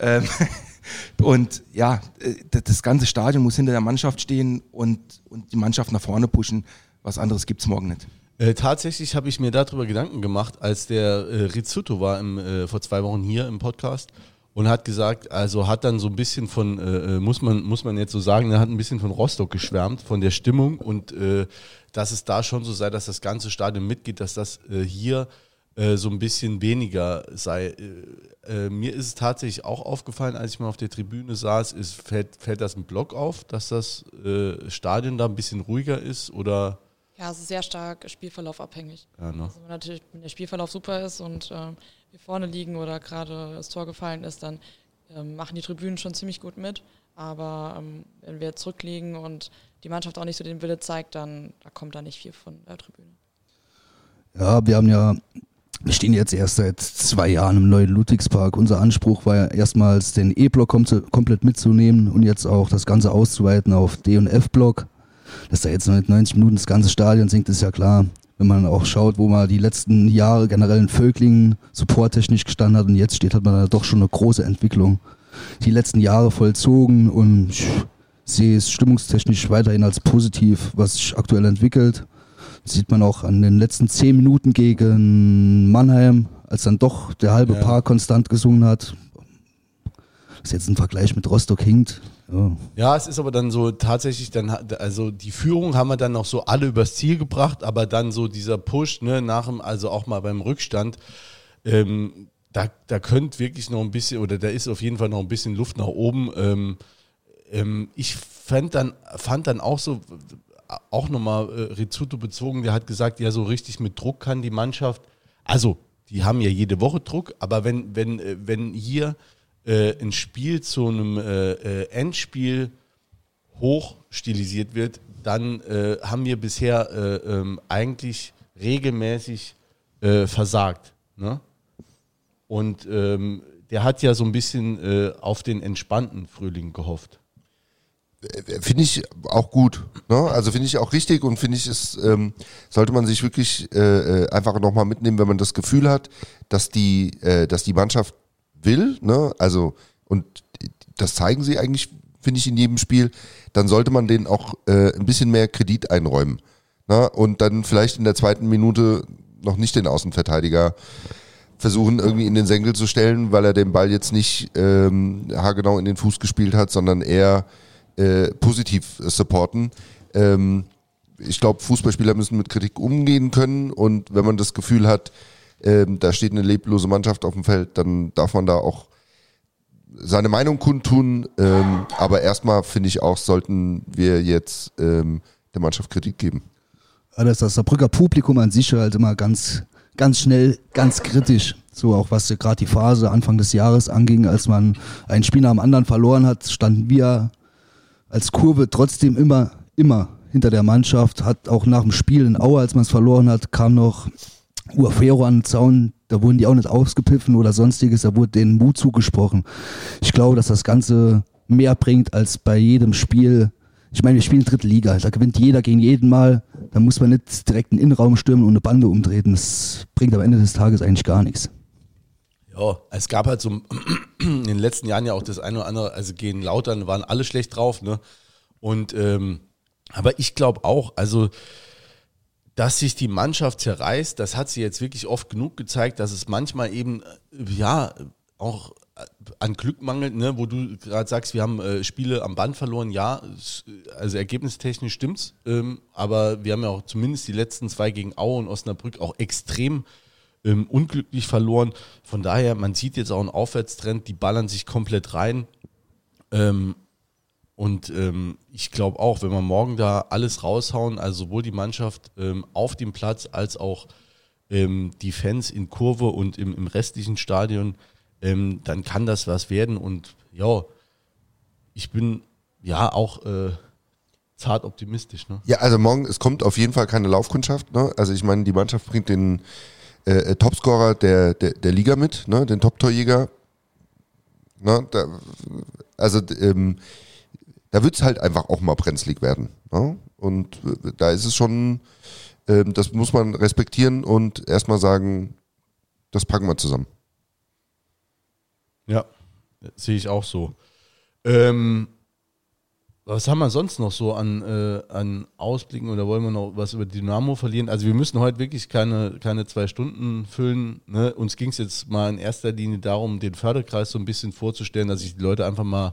Ähm, [laughs] und ja, äh, das ganze Stadion muss hinter der Mannschaft stehen und, und die Mannschaft nach vorne pushen. Was anderes gibt's morgen nicht. Äh, tatsächlich habe ich mir darüber Gedanken gemacht, als der äh, Rizzuto war im, äh, vor zwei Wochen hier im Podcast und hat gesagt, also hat dann so ein bisschen von, äh, äh, muss man muss man jetzt so sagen, er hat ein bisschen von Rostock geschwärmt, von der Stimmung und äh, dass es da schon so sei, dass das ganze Stadion mitgeht, dass das hier so ein bisschen weniger sei. Mir ist es tatsächlich auch aufgefallen, als ich mal auf der Tribüne saß, ist, fällt, fällt das ein Block auf, dass das Stadion da ein bisschen ruhiger ist oder Ja, es ist sehr stark Spielverlauf abhängig. ja, ne? Also wenn natürlich wenn der Spielverlauf super ist und ähm, wir vorne liegen oder gerade das Tor gefallen ist, dann ähm, machen die Tribünen schon ziemlich gut mit. Aber ähm, wenn wir zurückliegen und die Mannschaft auch nicht so den Wille zeigt, dann da kommt da nicht viel von der Tribüne. Ja, wir haben ja, wir stehen jetzt erst seit zwei Jahren im neuen Ludwigspark. Unser Anspruch war ja erstmals den E-Block kom komplett mitzunehmen und jetzt auch das Ganze auszuweiten auf D- und F-Block. Dass da jetzt noch nicht 90 Minuten das ganze Stadion sinkt, ist ja klar. Wenn man auch schaut, wo man die letzten Jahre generell in Völklingen supporttechnisch gestanden hat und jetzt steht, hat man da doch schon eine große Entwicklung. Die letzten Jahre vollzogen und ich sehe es stimmungstechnisch weiterhin als positiv, was sich aktuell entwickelt. Sieht man auch an den letzten zehn Minuten gegen Mannheim, als dann doch der halbe Ja. Paar konstant gesungen hat. Das jetzt ein Vergleich mit Rostock hinkt, Ja. Ja, es ist aber dann so tatsächlich dann, also die Führung haben wir dann noch so alle übers Ziel gebracht, aber dann so dieser Push, ne, nach dem, also auch mal beim Rückstand, ähm, da, da könnte wirklich noch ein bisschen, oder da ist auf jeden Fall noch ein bisschen Luft nach oben. Ähm, ähm, ich fand dann, fand dann auch so, auch nochmal äh, Rizzuto bezogen, der hat gesagt, ja, so richtig mit Druck kann die Mannschaft, also die haben ja jede Woche Druck, aber wenn, wenn, äh, wenn hier äh, ein Spiel zu einem äh, äh, Endspiel hoch stilisiert wird, dann äh, haben wir bisher äh, ähm, eigentlich regelmäßig äh, versagt. Ne? Und ähm, der hat ja so ein bisschen auf den entspannten Frühling gehofft. Finde ich auch gut. Ne? Also finde ich auch richtig und finde ich, es ähm, sollte man sich wirklich äh, einfach nochmal mitnehmen, wenn man das Gefühl hat, dass die, dass die Mannschaft will, ne? Also, und das zeigen sie eigentlich, finde ich, in jedem Spiel, dann sollte man denen auch äh, ein bisschen mehr Kredit einräumen. Ne? Und dann vielleicht in der zweiten Minute noch nicht den Außenverteidiger versuchen, irgendwie in den Senkel zu stellen, weil er den Ball jetzt nicht ähm, haargenau in den Fuß gespielt hat, sondern eher äh, positiv supporten. Ähm, ich glaube, Fußballspieler müssen mit Kritik umgehen können und wenn man das Gefühl hat, ähm, da steht eine leblose Mannschaft auf dem Feld, dann darf man da auch seine Meinung kundtun. Ähm, aber erstmal finde ich auch, sollten wir jetzt ähm, der Mannschaft Kritik geben. Ja, das Saarbrücker Publikum an sich halt immer ganz, ganz schnell, ganz kritisch. So auch was gerade die Phase Anfang des Jahres anging, als man ein Spiel nach dem anderen verloren hat, standen wir als Kurve trotzdem immer, immer hinter der Mannschaft. Hat auch nach dem Spiel in Aue, als man es verloren hat, kam noch Uafero an den Zaun. Da wurden die auch nicht ausgepiffen oder sonstiges. Da wurde denen Mut zugesprochen. Ich glaube, dass das Ganze mehr bringt als bei jedem Spiel. Ich meine, wir spielen dritte Liga. Da gewinnt jeder gegen jeden Mal. Da muss man nicht direkt einen Innenraum stürmen und eine Bande umtreten. Das bringt am Ende des Tages eigentlich gar nichts. Ja, es gab halt so [clears throat] in den letzten Jahren ja auch das eine oder andere, also gegen Lautern waren alle schlecht drauf, ne? Und ähm, aber ich glaube auch, also dass sich die Mannschaft zerreißt, das hat sie jetzt wirklich oft genug gezeigt, dass es manchmal eben äh, ja auch äh, an Glück mangelt, ne, wo du gerade sagst, wir haben äh, Spiele am Band verloren, ja, es, also ergebnistechnisch stimmt's, ähm, aber wir haben ja auch zumindest die letzten zwei gegen Aue und Osnabrück auch extrem ähm, unglücklich verloren. Von daher, man sieht jetzt auch einen Aufwärtstrend, die ballern sich komplett rein. Ähm, und ähm, ich glaube auch, wenn wir morgen da alles raushauen, also sowohl die Mannschaft ähm, auf dem Platz als auch ähm, die Fans in Kurve und im, im restlichen Stadion, ähm, dann kann das was werden. Und ja, ich bin ja auch äh, zart optimistisch. Ne? Ja, also morgen, es kommt auf jeden Fall keine Laufkundschaft. Ne? Also ich meine, die Mannschaft bringt den äh, äh, Topscorer der, der, der Liga mit, ne? den Top-Torjäger. Ne? Also ähm, da wird es halt einfach auch mal brenzlig werden. Ne? Und äh, da ist es schon, ähm, das muss man respektieren und erstmal sagen, das packen wir zusammen. Ja, sehe ich auch so. Ähm, was haben wir sonst noch so an, äh, an Ausblicken oder wollen wir noch was über Dynamo verlieren? Also wir müssen heute wirklich keine, keine zwei Stunden füllen. Ne? Uns ging es jetzt mal in erster Linie darum, den Förderkreis so ein bisschen vorzustellen, dass sich die Leute einfach mal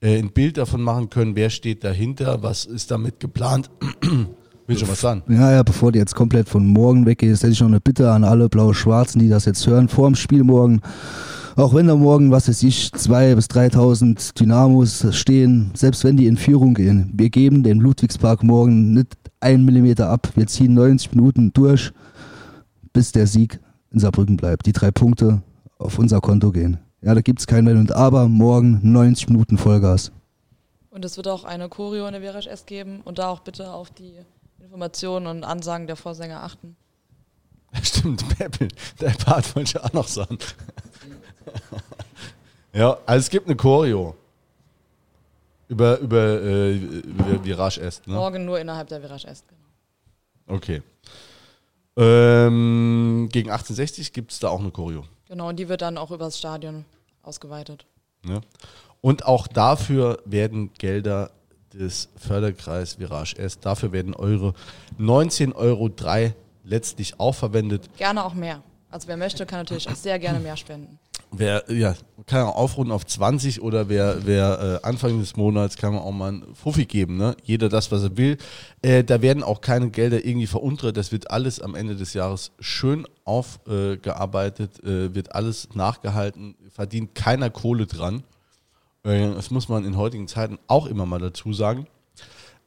äh, ein Bild davon machen können, wer steht dahinter, was ist damit geplant. [clears throat] Will schon was sagen. Ja, ja, bevor die jetzt komplett von morgen weggehst, hätte ich noch eine Bitte an alle Blau-Schwarzen, die das jetzt hören, vor dem Spiel morgen. Auch wenn da morgen, was weiß ich, 2.000 bis 3.000 Dynamos stehen, selbst wenn die in Führung gehen, wir geben den Ludwigspark morgen nicht einen Millimeter ab. Wir ziehen 90 Minuten durch, bis der Sieg in Saarbrücken bleibt. Die drei Punkte auf unser Konto gehen. Ja, da gibt es kein Wenn und Aber. Morgen 90 Minuten Vollgas. Und es wird auch eine Choreo in der Verasch S geben und da auch bitte auf die Informationen und Ansagen der Vorsänger achten. [laughs] Stimmt, Peppel, der Part wollte ich auch noch sagen. [laughs] ja, also es gibt eine Choreo. Über, über, äh, Virage Est, ne? Morgen nur innerhalb der Verasch S. Genau. Okay. Ähm, gegen 1860 gibt es da auch eine Choreo. genau, und die wird dann auch übers Stadion ausgeweitet. Ne? Und auch dafür werden Gelder des Förderkreis Virage S, dafür werden eure 19,03 Euro letztlich auch verwendet. Gerne auch mehr. Also wer möchte, kann natürlich auch sehr gerne mehr spenden. Wer, ja, kann auch aufrunden auf 20 oder wer, wer äh, Anfang des Monats kann man auch mal einen Fuffi geben, ne? Jeder das, was er will. Äh, da werden auch keine Gelder irgendwie veruntert. Das wird alles am Ende des Jahres schön aufgearbeitet, äh, wird alles nachgehalten, verdient keiner Kohle dran. Äh, das muss man in heutigen Zeiten auch immer mal dazu sagen.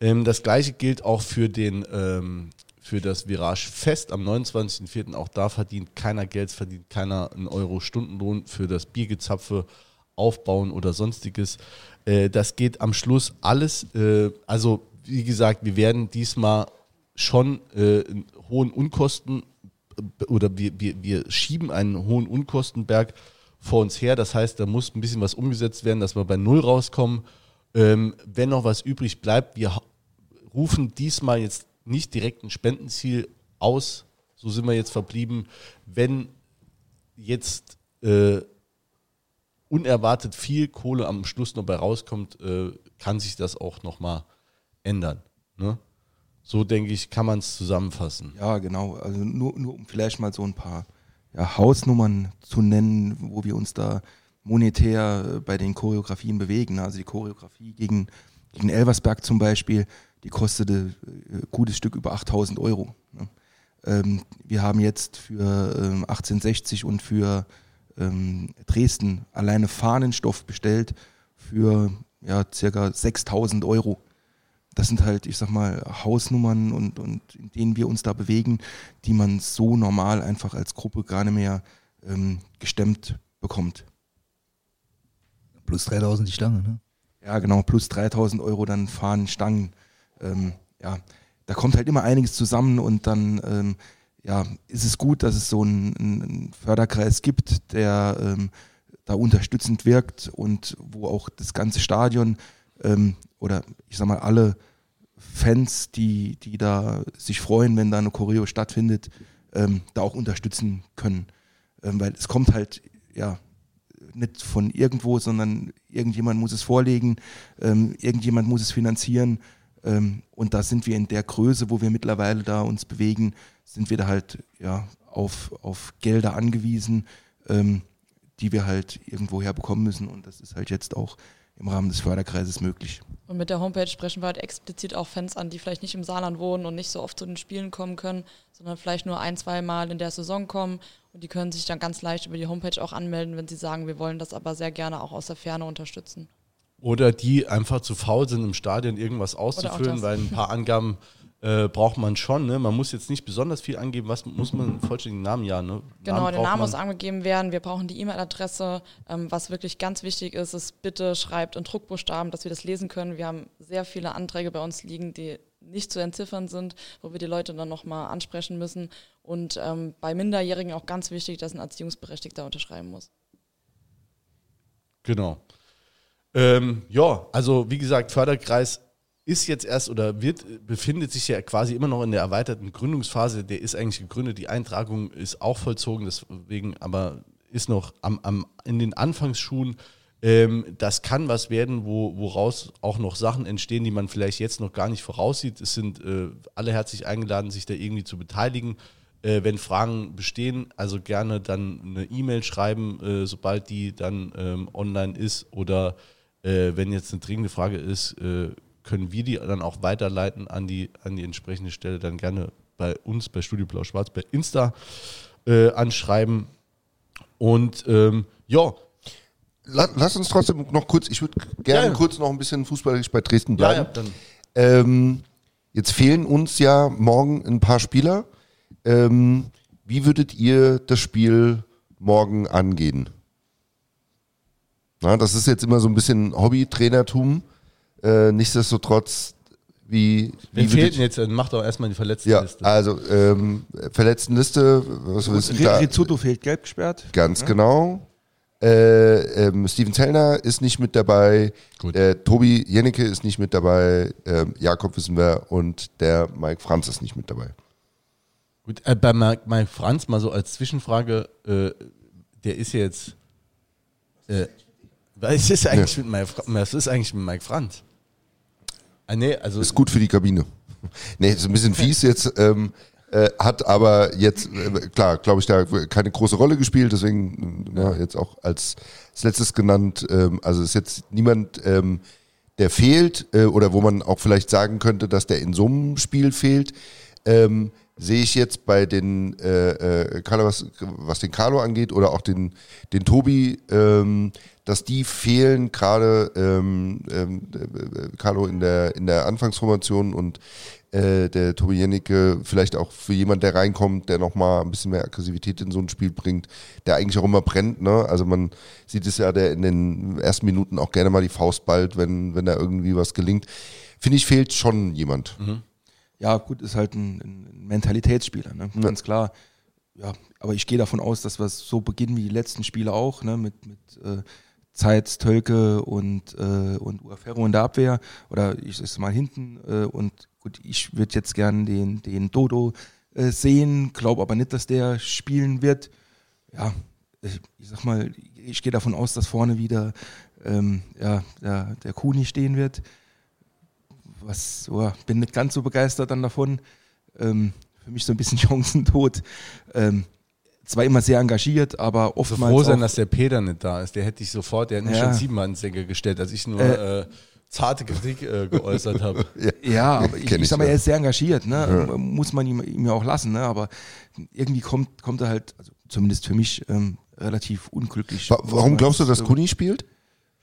Ähm, das gleiche gilt auch für den ähm, für das Virage Fest am 29.04. Auch da verdient keiner Geld, verdient keiner einen Euro Stundenlohn für das Biergezapfe aufbauen oder sonstiges. Äh, das geht am Schluss alles. Äh, also wie gesagt, wir werden diesmal schon äh, hohen Unkosten äh, oder wir, wir, wir schieben einen hohen Unkostenberg vor uns her. Das heißt, da muss ein bisschen was umgesetzt werden, dass wir bei Null rauskommen. Ähm, wenn noch was übrig bleibt, wir rufen diesmal jetzt nicht direkt ein Spendenziel aus. So sind wir jetzt verblieben. Wenn jetzt äh, unerwartet viel Kohle am Schluss noch bei rauskommt, äh, kann sich das auch nochmal ändern. Ne? So denke ich, kann man es zusammenfassen. Ja, genau. Also nur, nur um vielleicht mal so ein paar ja, Hausnummern zu nennen, wo wir uns da monetär äh, bei den Choreografien bewegen. Also die Choreografie gegen, gegen Elversberg zum Beispiel, die kostete ein äh, gutes Stück über 8000 Euro. Ne? Ähm, wir haben jetzt für ähm, 1860 und für ähm, Dresden alleine Fahnenstoff bestellt für ja, circa 6000 Euro. Das sind halt, ich sag mal, Hausnummern und, und in denen wir uns da bewegen, die man so normal einfach als Gruppe gar nicht mehr ähm, gestemmt bekommt. Plus 3000 die Stange, ne? Ja, genau, plus 3000 Euro dann Fahnen, Stangen. Ähm, ja, da kommt halt immer einiges zusammen und dann ähm, ja, ist es gut, dass es so einen, einen Förderkreis gibt, der ähm, da unterstützend wirkt und wo auch das ganze Stadion ähm, oder ich sag mal alle Fans, die, die da sich freuen, wenn da eine Choreo stattfindet, ähm, da auch unterstützen können. Ähm, weil es kommt halt, ja, nicht von irgendwo, sondern irgendjemand muss es vorlegen, ähm, irgendjemand muss es finanzieren. Ähm, und da sind wir in der Größe, wo wir mittlerweile da uns bewegen, sind wir da halt ja, auf, auf Gelder angewiesen, ähm, die wir halt irgendwo herbekommen müssen. Und das ist halt jetzt auch im Rahmen des Förderkreises möglich. Und mit der Homepage sprechen wir halt explizit auch Fans an, die vielleicht nicht im Saarland wohnen und nicht so oft zu den Spielen kommen können, sondern vielleicht nur ein, zwei Mal in der Saison kommen. Und die können sich dann ganz leicht über die Homepage auch anmelden, wenn sie sagen, wir wollen das aber sehr gerne auch aus der Ferne unterstützen. Oder die einfach zu faul sind, im Stadion irgendwas auszufüllen, weil ein paar Angaben äh, braucht man schon. Ne? Man muss jetzt nicht besonders viel angeben. Was muss man vollständigen Namen ja? Ne? Genau, Namen der Name muss angegeben werden. Wir brauchen die E-Mail-Adresse. Ähm, was wirklich ganz wichtig ist, ist bitte schreibt in Druckbuchstaben, dass wir das lesen können. Wir haben sehr viele Anträge bei uns liegen, die nicht zu entziffern sind, wo wir die Leute dann nochmal ansprechen müssen. Und ähm, bei Minderjährigen auch ganz wichtig, dass ein Erziehungsberechtigter unterschreiben muss. Genau. Ähm, ja, also wie gesagt, Förderkreis ist jetzt erst oder wird, befindet sich ja quasi immer noch in der erweiterten Gründungsphase. Der ist eigentlich gegründet, die Eintragung ist auch vollzogen, deswegen aber ist noch am, am, in den Anfangsschuhen. Ähm, das kann was werden, wo, woraus auch noch Sachen entstehen, die man vielleicht jetzt noch gar nicht voraussieht. Es sind äh, alle herzlich eingeladen, sich da irgendwie zu beteiligen. Äh, wenn Fragen bestehen, also gerne dann eine E-Mail schreiben, äh, sobald die dann ähm, online ist. Oder äh, wenn jetzt eine dringende Frage ist, äh, können wir die dann auch weiterleiten an die, an die entsprechende Stelle. Dann gerne bei uns, bei Studio Blau Schwarz, bei Insta äh, anschreiben. Und ähm, ja, La- Lass uns trotzdem noch kurz, ich würde gerne Ja, ja. kurz noch ein bisschen fußballerisch bei Dresden bleiben. ja, Ähm, jetzt fehlen uns ja morgen ein paar Spieler. Ähm, wie würdet ihr das Spiel morgen angehen? Na, das ist jetzt immer so ein bisschen Hobby-Trainertum. Äh, nichtsdestotrotz, wie, Wen wie fehlt denn jetzt? Macht doch erstmal die verletzte ja, Liste. also ähm, Verletztenliste, was wissen Re- da? Rizzuto fehlt gelb gesperrt. Ganz genau. Äh, ähm, Steven Zellner ist nicht mit dabei. Äh, Tobi Jennecke ist nicht mit dabei. Ähm, Jakob wissen wir und der Mike Franz ist nicht mit dabei. Gut, äh, bei Mike, Mike Franz mal so als Zwischenfrage, äh, der ist ja jetzt. Äh, was ist eigentlich mit Mike, was ist eigentlich mit Mike Franz? Ah, nee, also Ist gut für die Kabine. nee, ist ein bisschen fies jetzt. Ähm, Äh, hat aber jetzt, äh, klar, glaube ich, da keine große Rolle gespielt, deswegen ja, jetzt auch als, als letztes genannt. Ähm, also ist jetzt niemand, ähm, der fehlt äh, oder wo man auch vielleicht sagen könnte, dass der in so einem Spiel fehlt. Ähm, sehe ich jetzt bei den äh, äh, Carlo, was, was den Carlo angeht oder auch den, den Tobi, ähm, dass die fehlen gerade ähm, ähm, äh, Carlo in der in der Anfangsformation und äh, der Tobi Jennecke vielleicht auch für jemand, der reinkommt, der nochmal ein bisschen mehr Aggressivität in so ein Spiel bringt, der eigentlich auch immer brennt. Ne? Also man sieht es ja, der in den ersten Minuten auch gerne mal die Faust ballt, wenn, wenn da irgendwie was gelingt. Finde ich, fehlt schon jemand. Mhm ja, gut, ist halt ein, ein Mentalitätsspieler, ne? Ja. ganz klar. Ja, aber ich gehe davon aus, dass wir so beginnen wie die letzten Spiele auch, ne? mit, mit äh, Zeitz, Tölke und, äh, und Uaferro in der Abwehr oder ich sag mal hinten äh, und gut, ich würde jetzt gern den, den Dodo äh, sehen, glaube aber nicht, dass der spielen wird. Ja, ich, ich sag mal, ich gehe davon aus, dass vorne wieder ähm, ja, der, der Kuni stehen wird was, oh, bin nicht ganz so begeistert dann davon. Ähm, für mich so ein bisschen [laughs] Chancentod. Ähm, zwar immer sehr engagiert, aber oftmals. So froh sein, dass der Peter nicht da ist. Der hätte ich sofort, der hätte mich ja. schon siebenmal ins Senker gestellt, als ich nur äh, äh, zarte Kritik äh, geäußert habe. [laughs] ja, ja, aber ich, ich, sag mal, er ist sehr engagiert, ne? Ja. Muss man ihm, ihm ja auch lassen, ne? Aber irgendwie kommt, kommt er halt, also zumindest für mich, ähm, relativ unglücklich. Warum glaubst du, dass Kuni spielt?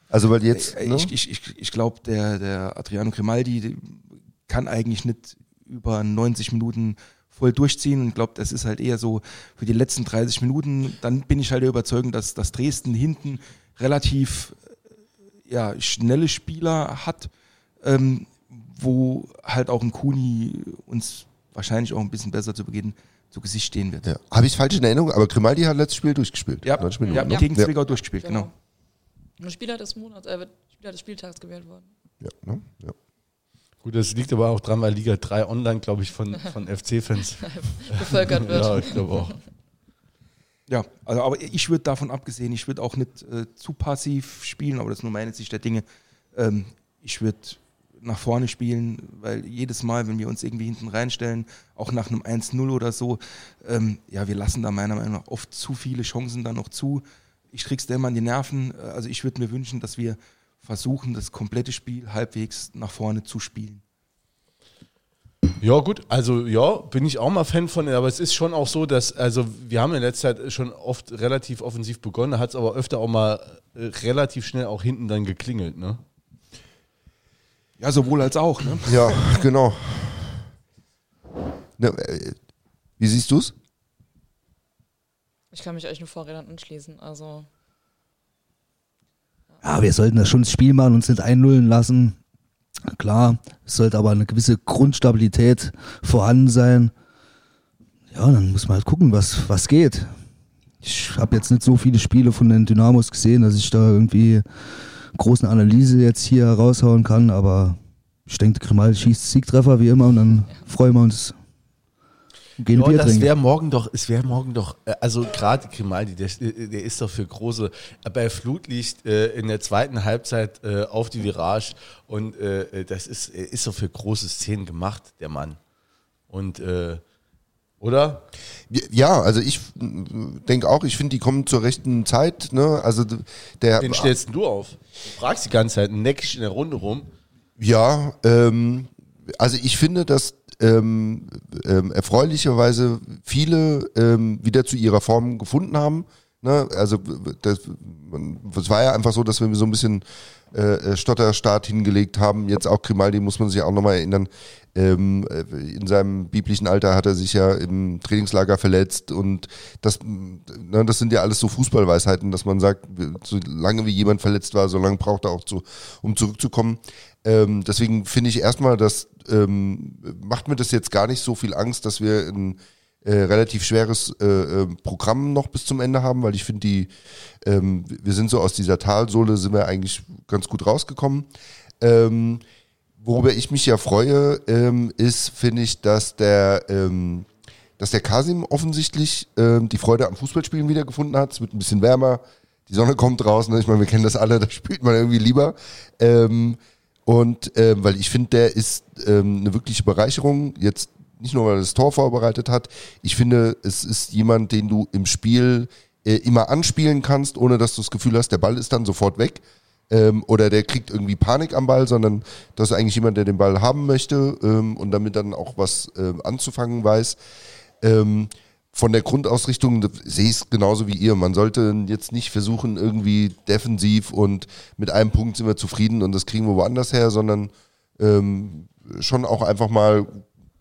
Also weil jetzt. Ne? Ich, ich, ich, ich glaube, der, der Adriano Grimaldi kann eigentlich nicht über 90 Minuten voll durchziehen und glaube, das ist halt eher so für die letzten 30 Minuten. Dann bin ich halt der Überzeugung, dass, dass Dresden hinten relativ äh, ja, schnelle Spieler hat, ähm, wo halt auch ein Kuni uns wahrscheinlich auch ein bisschen besser zu Beginn zu Gesicht stehen wird. Ja. Habe ich falsch in Erinnerung, aber Grimaldi hat letztes Spiel durchgespielt. Ja, Minuten, ja, ne? gegen Zwickau durchgespielt, genau. genau. Spieler des Monats, äh, Spieler des Spieltags gewählt worden. Ja, ne? ja. Gut, das liegt aber auch dran, weil Liga 3 online, glaube ich, von, von [laughs] FC-Fans [laughs] bevölkert wird. ja, ich glaube auch. Ja, also aber ich würde davon abgesehen, ich würde auch nicht äh, zu passiv spielen, aber das ist nur meine Sicht der Dinge. Ähm, ich würde nach vorne spielen, weil jedes Mal, wenn wir uns irgendwie hinten reinstellen, auch nach einem 1-0 oder so, ähm, ja, wir lassen da meiner Meinung nach oft zu viele Chancen dann noch zu ich krieg's dir immer an die Nerven. Also ich würde mir wünschen, dass wir versuchen, das komplette Spiel halbwegs nach vorne zu spielen. Ja, gut, also ja, bin ich auch mal Fan von, aber es ist schon auch so, dass, also wir haben in letzter Zeit schon oft relativ offensiv begonnen, da hat es aber öfter auch mal äh, relativ schnell auch hinten dann geklingelt, ne? Ja, sowohl als auch, ne? Ja, genau. Ne, äh, wie siehst du es? Ich kann mich euch nur Vorrednern anschließen. Also. Ja, wir sollten das schon das Spiel machen und uns nicht einnullen lassen. Klar, es sollte aber eine gewisse Grundstabilität vorhanden sein. Ja, dann muss man halt gucken, was, was geht. Ich habe jetzt nicht so viele Spiele von den Dynamos gesehen, dass ich da irgendwie großen Analyse jetzt hier raushauen kann, aber ich denke, Grimaldi schießt Siegtreffer wie immer und dann freuen wir uns Gehen ja, das wäre morgen doch, es wäre morgen doch, äh, also gerade Grimaldi, der, der ist doch für große, bei Flutlicht äh, in der zweiten Halbzeit äh, auf die Virage und äh, das ist, ist doch für große Szenen gemacht, der Mann. Und äh, oder? Ja, also ich denke auch, ich finde, die kommen zur rechten Zeit. Ne? Also der, Den stellst du auf. Du fragst die ganze Zeit neckisch in der Runde rum. Ja, ähm, also ich finde, dass ähm, ähm, erfreulicherweise viele ähm, wieder zu ihrer Form gefunden haben. Ne? Also das, das war ja einfach so, dass wir so ein bisschen äh, Stotterstart hingelegt haben. Jetzt auch Grimaldi muss man sich auch nochmal erinnern. Ähm, äh, in seinem biblischen Alter hat er sich ja im Trainingslager verletzt und das, ne, das sind ja alles so Fußballweisheiten, dass man sagt, so lange wie jemand verletzt war, so lange braucht er auch zu, um zurückzukommen. Ähm, deswegen finde ich erstmal, dass ähm, macht mir das jetzt gar nicht so viel Angst, dass wir ein äh, relativ schweres äh, äh, Programm noch bis zum Ende haben, weil ich finde, die, ähm, wir sind so aus dieser Talsohle, sind wir eigentlich ganz gut rausgekommen. Ähm, worüber ich mich ja freue, ähm, ist, finde ich, dass der, ähm, dass der Kasim offensichtlich ähm, die Freude am Fußballspielen wiedergefunden hat. Es wird ein bisschen wärmer, die Sonne kommt raus. Ne? Ich meine, wir kennen das alle, [laughs] da spielt man irgendwie lieber. Ähm, und weil ich finde, der ist ähm, eine wirkliche Bereicherung. Jetzt nicht nur, weil er das Tor vorbereitet hat. Ich finde, es ist jemand, den du im Spiel äh, immer anspielen kannst, ohne dass du das Gefühl hast, der Ball ist dann sofort weg. Ähm, oder der kriegt irgendwie Panik am Ball, sondern das ist eigentlich jemand, der den Ball haben möchte ähm, und damit dann auch was äh, anzufangen weiß. Ähm, von der Grundausrichtung sehe ich es genauso wie ihr. Man sollte jetzt nicht versuchen, irgendwie defensiv und mit einem Punkt sind wir zufrieden und das kriegen wir woanders her, sondern ähm, schon auch einfach mal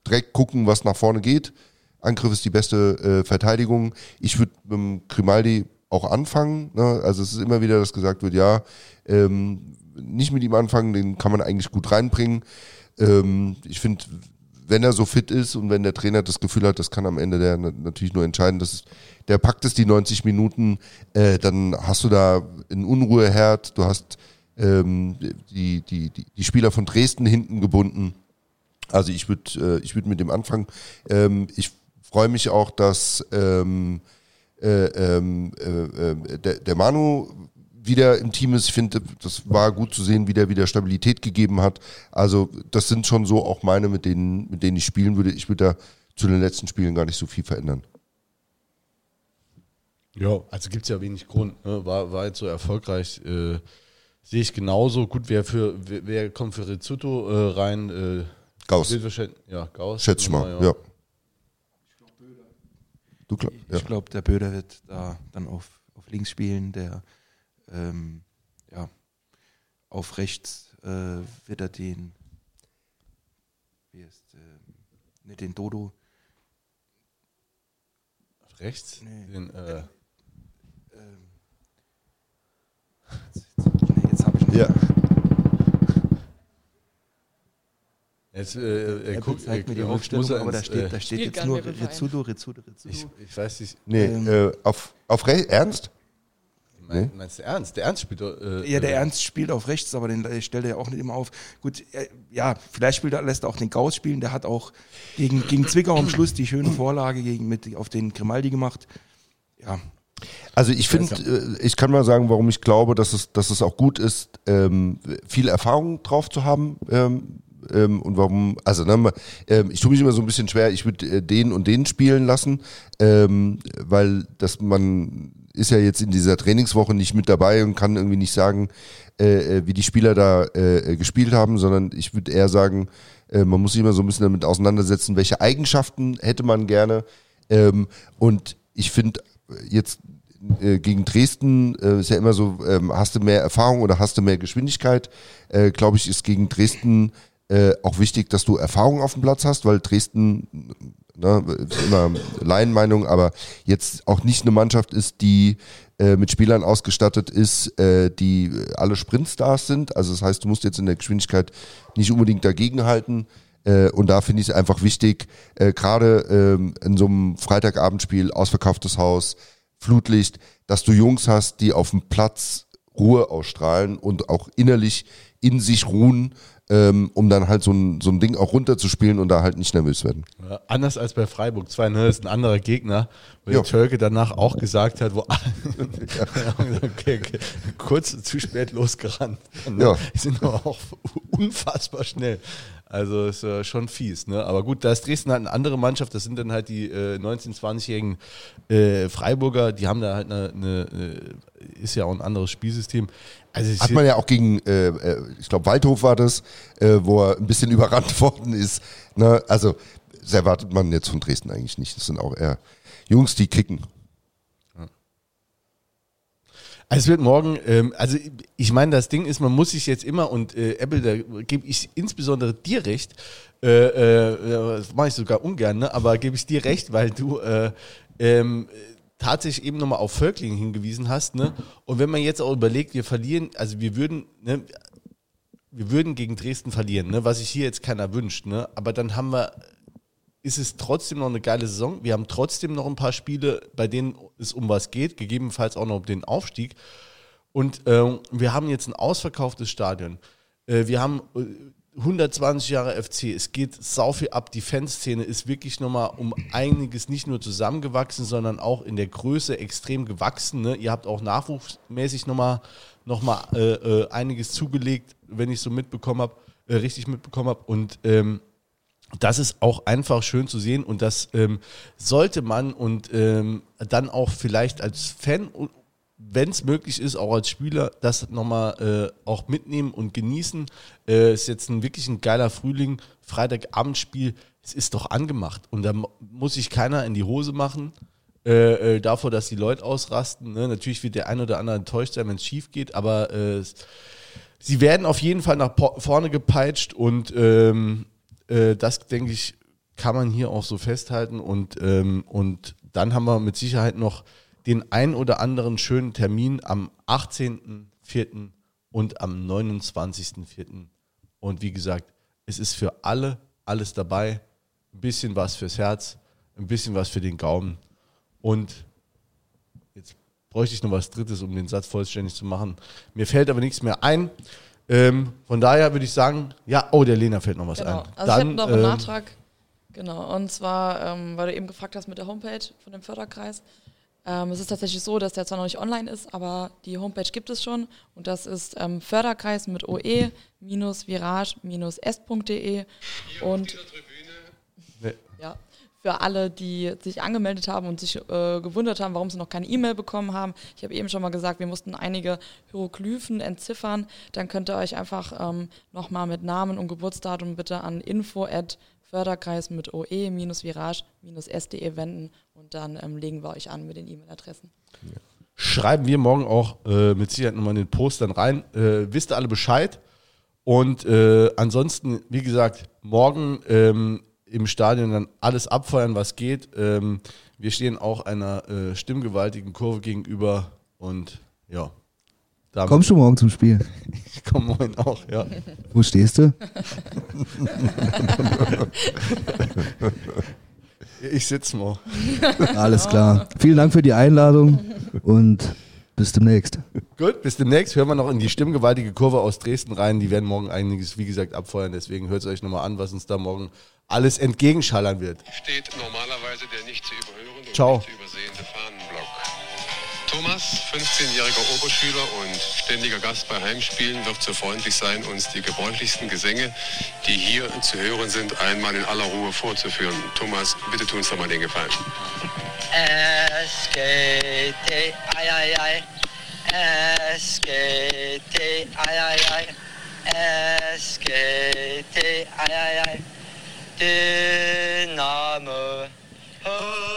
direkt gucken, was nach vorne geht. Angriff ist die beste äh, Verteidigung. Ich würde mit dem Grimaldi auch anfangen. Ne? Also es ist immer wieder, dass gesagt wird, ja, ähm, nicht mit ihm anfangen, den kann man eigentlich gut reinbringen. Ähm, ich finde, wenn er so fit ist und wenn der Trainer das Gefühl hat, das kann am Ende der natürlich nur entscheiden, dass der packt es die 90 Minuten, äh, dann hast du da einen Unruheherd, du hast ähm, die, die, die, die Spieler von Dresden hinten gebunden. Also ich würde äh, würd mit dem anfangen. Ähm, ich freue mich auch, dass ähm, äh, ähm, äh, äh, der, der Manu wieder im Team ist. Ich finde, das war gut zu sehen, wie der wieder Stabilität gegeben hat. Also das sind schon so auch meine, mit denen, mit denen ich spielen würde. Ich würde da zu den letzten Spielen gar nicht so viel verändern. Ja, also gibt es ja wenig Grund. Ne? War, war jetzt so erfolgreich. Äh, Sehe ich genauso. Gut, wer, für, wer, wer kommt für Rizzuto äh, rein? Äh, Gauss. Ja, Gauss. Schätze ich mal, ja. Du glaub, ja. Ich glaube, der Böder wird da dann auf, auf links spielen. Der ähm, ja, auf rechts äh, wird er den, wie ist, äh, nicht den Dodo. Auf rechts? Nee. Den, äh, ähm, jetzt, jetzt, jetzt habe ich nicht. Ja. Jetzt, äh, er guckt, zeigt mir die äh, Aufstellung, er aber da steht, äh, da steht jetzt nur. Rizzudo, Rizzudo, Rizzudo. ich, ich weiß nicht. Nee, Ähm. äh, auf, auf Re Ernst? Mein, Meinst du Ernst? Der Ernst spielt doch. Äh, Ja, der äh, Ernst spielt auf rechts, aber den stellt er ja auch nicht immer auf. Gut, äh, ja, vielleicht spielt er, lässt er auch den Gauss spielen. Der hat auch gegen, gegen Zwickau am Schluss die schöne Vorlage gegen, mit, auf den Grimaldi gemacht. Ja, Also ich finde, äh, ich kann mal sagen, warum ich glaube, dass es, dass es auch gut ist, ähm, viel Erfahrung drauf zu haben. Ähm, ähm, und warum, also ne, ähm, ich tue mich immer so ein bisschen schwer, ich würde äh, den und den spielen lassen, ähm, weil das man ist ja jetzt in dieser Trainingswoche nicht mit dabei und kann irgendwie nicht sagen, äh, äh, wie die Spieler da äh, gespielt haben, sondern ich würde eher sagen, äh, man muss sich immer so ein bisschen damit auseinandersetzen, welche Eigenschaften hätte man gerne. Ähm, und ich finde jetzt äh, gegen Dresden äh, ist ja immer so, ähm, hast du mehr Erfahrung oder hast du mehr Geschwindigkeit? Äh, Glaube ich, ist gegen Dresden äh, auch wichtig, dass du Erfahrung auf dem Platz hast, weil Dresden, ne, immer Laienmeinung, aber jetzt auch nicht eine Mannschaft ist, die äh, mit Spielern ausgestattet ist, äh, die alle Sprintstars sind. Also das heißt, du musst jetzt in der Geschwindigkeit nicht unbedingt dagegenhalten. Äh, und da finde ich es einfach wichtig, äh, gerade ähm, in so einem Freitagabendspiel, ausverkauftes Haus, Flutlicht, dass du Jungs hast, die auf dem Platz Ruhe ausstrahlen und auch innerlich in sich ruhen, ähm, um dann halt so ein, so ein Ding auch runterzuspielen und da halt nicht nervös werden. Ja, anders als bei Freiburg 2, ne, das ist ein anderer Gegner, wo Ja. der Türke danach auch gesagt hat, wo [laughs] okay, okay, kurz zu spät losgerannt. Ne? Ja. Die sind aber auch unfassbar schnell. Also ist äh, schon fies, ne? Aber gut, da ist Dresden halt eine andere Mannschaft, das sind dann halt die äh, 19-, 20-jährigen äh, Freiburger, die haben da halt eine, eine, äh, ist ja auch ein anderes Spielsystem. Also Hat man ja auch gegen, äh, äh, ich glaube, Waldhof war das, wo er ein bisschen [laughs] überrannt worden ist. Ne? Also, das erwartet man jetzt von Dresden eigentlich nicht. Das sind auch eher Jungs, die kicken. Also es wird morgen, ähm, also ich meine, das Ding ist, man muss sich jetzt immer, und äh, Apple, da gebe ich insbesondere dir recht, äh, äh, das mache ich sogar ungern, ne? aber gebe ich dir recht, weil du äh, ähm, tatsächlich eben nochmal auf Völkling hingewiesen hast. Ne? Und wenn man jetzt auch überlegt, wir verlieren, also wir würden, ne, wir würden gegen Dresden verlieren, ne? was sich hier jetzt keiner wünscht, ne? aber dann haben wir ist es trotzdem noch eine geile Saison. Wir haben trotzdem noch ein paar Spiele, bei denen es um was geht, gegebenenfalls auch noch um den Aufstieg. Und ähm, wir haben jetzt ein ausverkauftes Stadion. Äh, wir haben äh, 120 Jahre FC. Es geht sau viel ab. Die Fanszene ist wirklich nochmal um einiges nicht nur zusammengewachsen, sondern auch in der Größe extrem gewachsen. Ne? Ihr habt auch nachwuchsmäßig nochmal noch mal, äh, äh, einiges zugelegt, wenn ich so mitbekommen habe, äh, richtig mitbekommen habe. Und ähm, das ist auch einfach schön zu sehen und das ähm, sollte man und ähm, dann auch vielleicht als Fan, wenn es möglich ist, auch als Spieler, das nochmal äh, auch mitnehmen und genießen. Äh, ist jetzt ein wirklich ein geiler Frühling, Freitagabendspiel, es ist doch angemacht und da muss sich keiner in die Hose machen. Äh, äh, davor, dass die Leute ausrasten. Ne? Natürlich wird der ein oder andere enttäuscht sein, wenn es schief geht, aber äh, sie werden auf jeden Fall nach vorne gepeitscht und ähm, äh, das, denke ich, kann man hier auch so festhalten. Und, ähm, und dann haben wir mit Sicherheit noch den ein oder anderen schönen Termin am 18.04. und am 29.04. Und wie gesagt, es ist für alle alles dabei. Ein bisschen was fürs Herz, ein bisschen was für den Gaumen. Und jetzt bräuchte ich noch was Drittes, um den Satz vollständig zu machen. Mir fällt aber nichts mehr ein. Ähm, von daher würde ich sagen, ja, oh, der Lena fällt noch was genau. ein. Also Dann, ich habe noch einen ähm, Nachtrag. Genau, und zwar, ähm, weil du eben gefragt hast mit der Homepage von dem Förderkreis. Ähm, es ist tatsächlich so, dass der zwar noch nicht online ist, aber die Homepage gibt es schon und das ist ähm, Förderkreis mit oe-virage-s.de und nee. ja, für alle, die sich angemeldet haben und sich äh, gewundert haben, warum sie noch keine E-Mail bekommen haben. Ich habe eben schon mal gesagt, wir mussten einige Hieroglyphen entziffern. Dann könnt ihr euch einfach ähm, nochmal mit Namen und Geburtsdatum bitte an info Förderkreis mit oe-virage-sde wenden und dann ähm, legen wir euch an mit den E-Mail-Adressen. Schreiben wir morgen auch äh, mit Sicherheit nochmal in den Post dann rein. Äh, wisst ihr alle Bescheid? Und äh, ansonsten, wie gesagt, morgen ähm, im Stadion dann alles abfeuern, was geht. Ähm, wir stehen auch einer äh, stimmgewaltigen Kurve gegenüber und ja. Kommst du morgen zum Spiel? [laughs] ich komme morgen auch, ja. Wo stehst du? ich sitze mal. Alles klar. Vielen Dank für die Einladung und bis demnächst. Gut, bis demnächst. Hören wir noch in die stimmgewaltige Kurve aus Dresden rein. Die werden morgen einiges, wie gesagt, abfeuern. Deswegen hört es euch nochmal an, was uns da morgen alles entgegenschallern wird. Steht normalerweise der nicht zu überhören und Ciao. nicht zu übersehende Fahnenblock. Thomas, 15-jähriger Oberschüler und ständiger Gast bei Heimspielen, wird so freundlich sein, uns die gebräuchlichsten Gesänge, die hier zu hören sind, einmal in aller Ruhe vorzuführen. Thomas, bitte tun uns doch mal den Gefallen. S-K-T, ai, ai, ai. S-K-T, ai, ai, ai. S-K-T, ai, ai, tes names.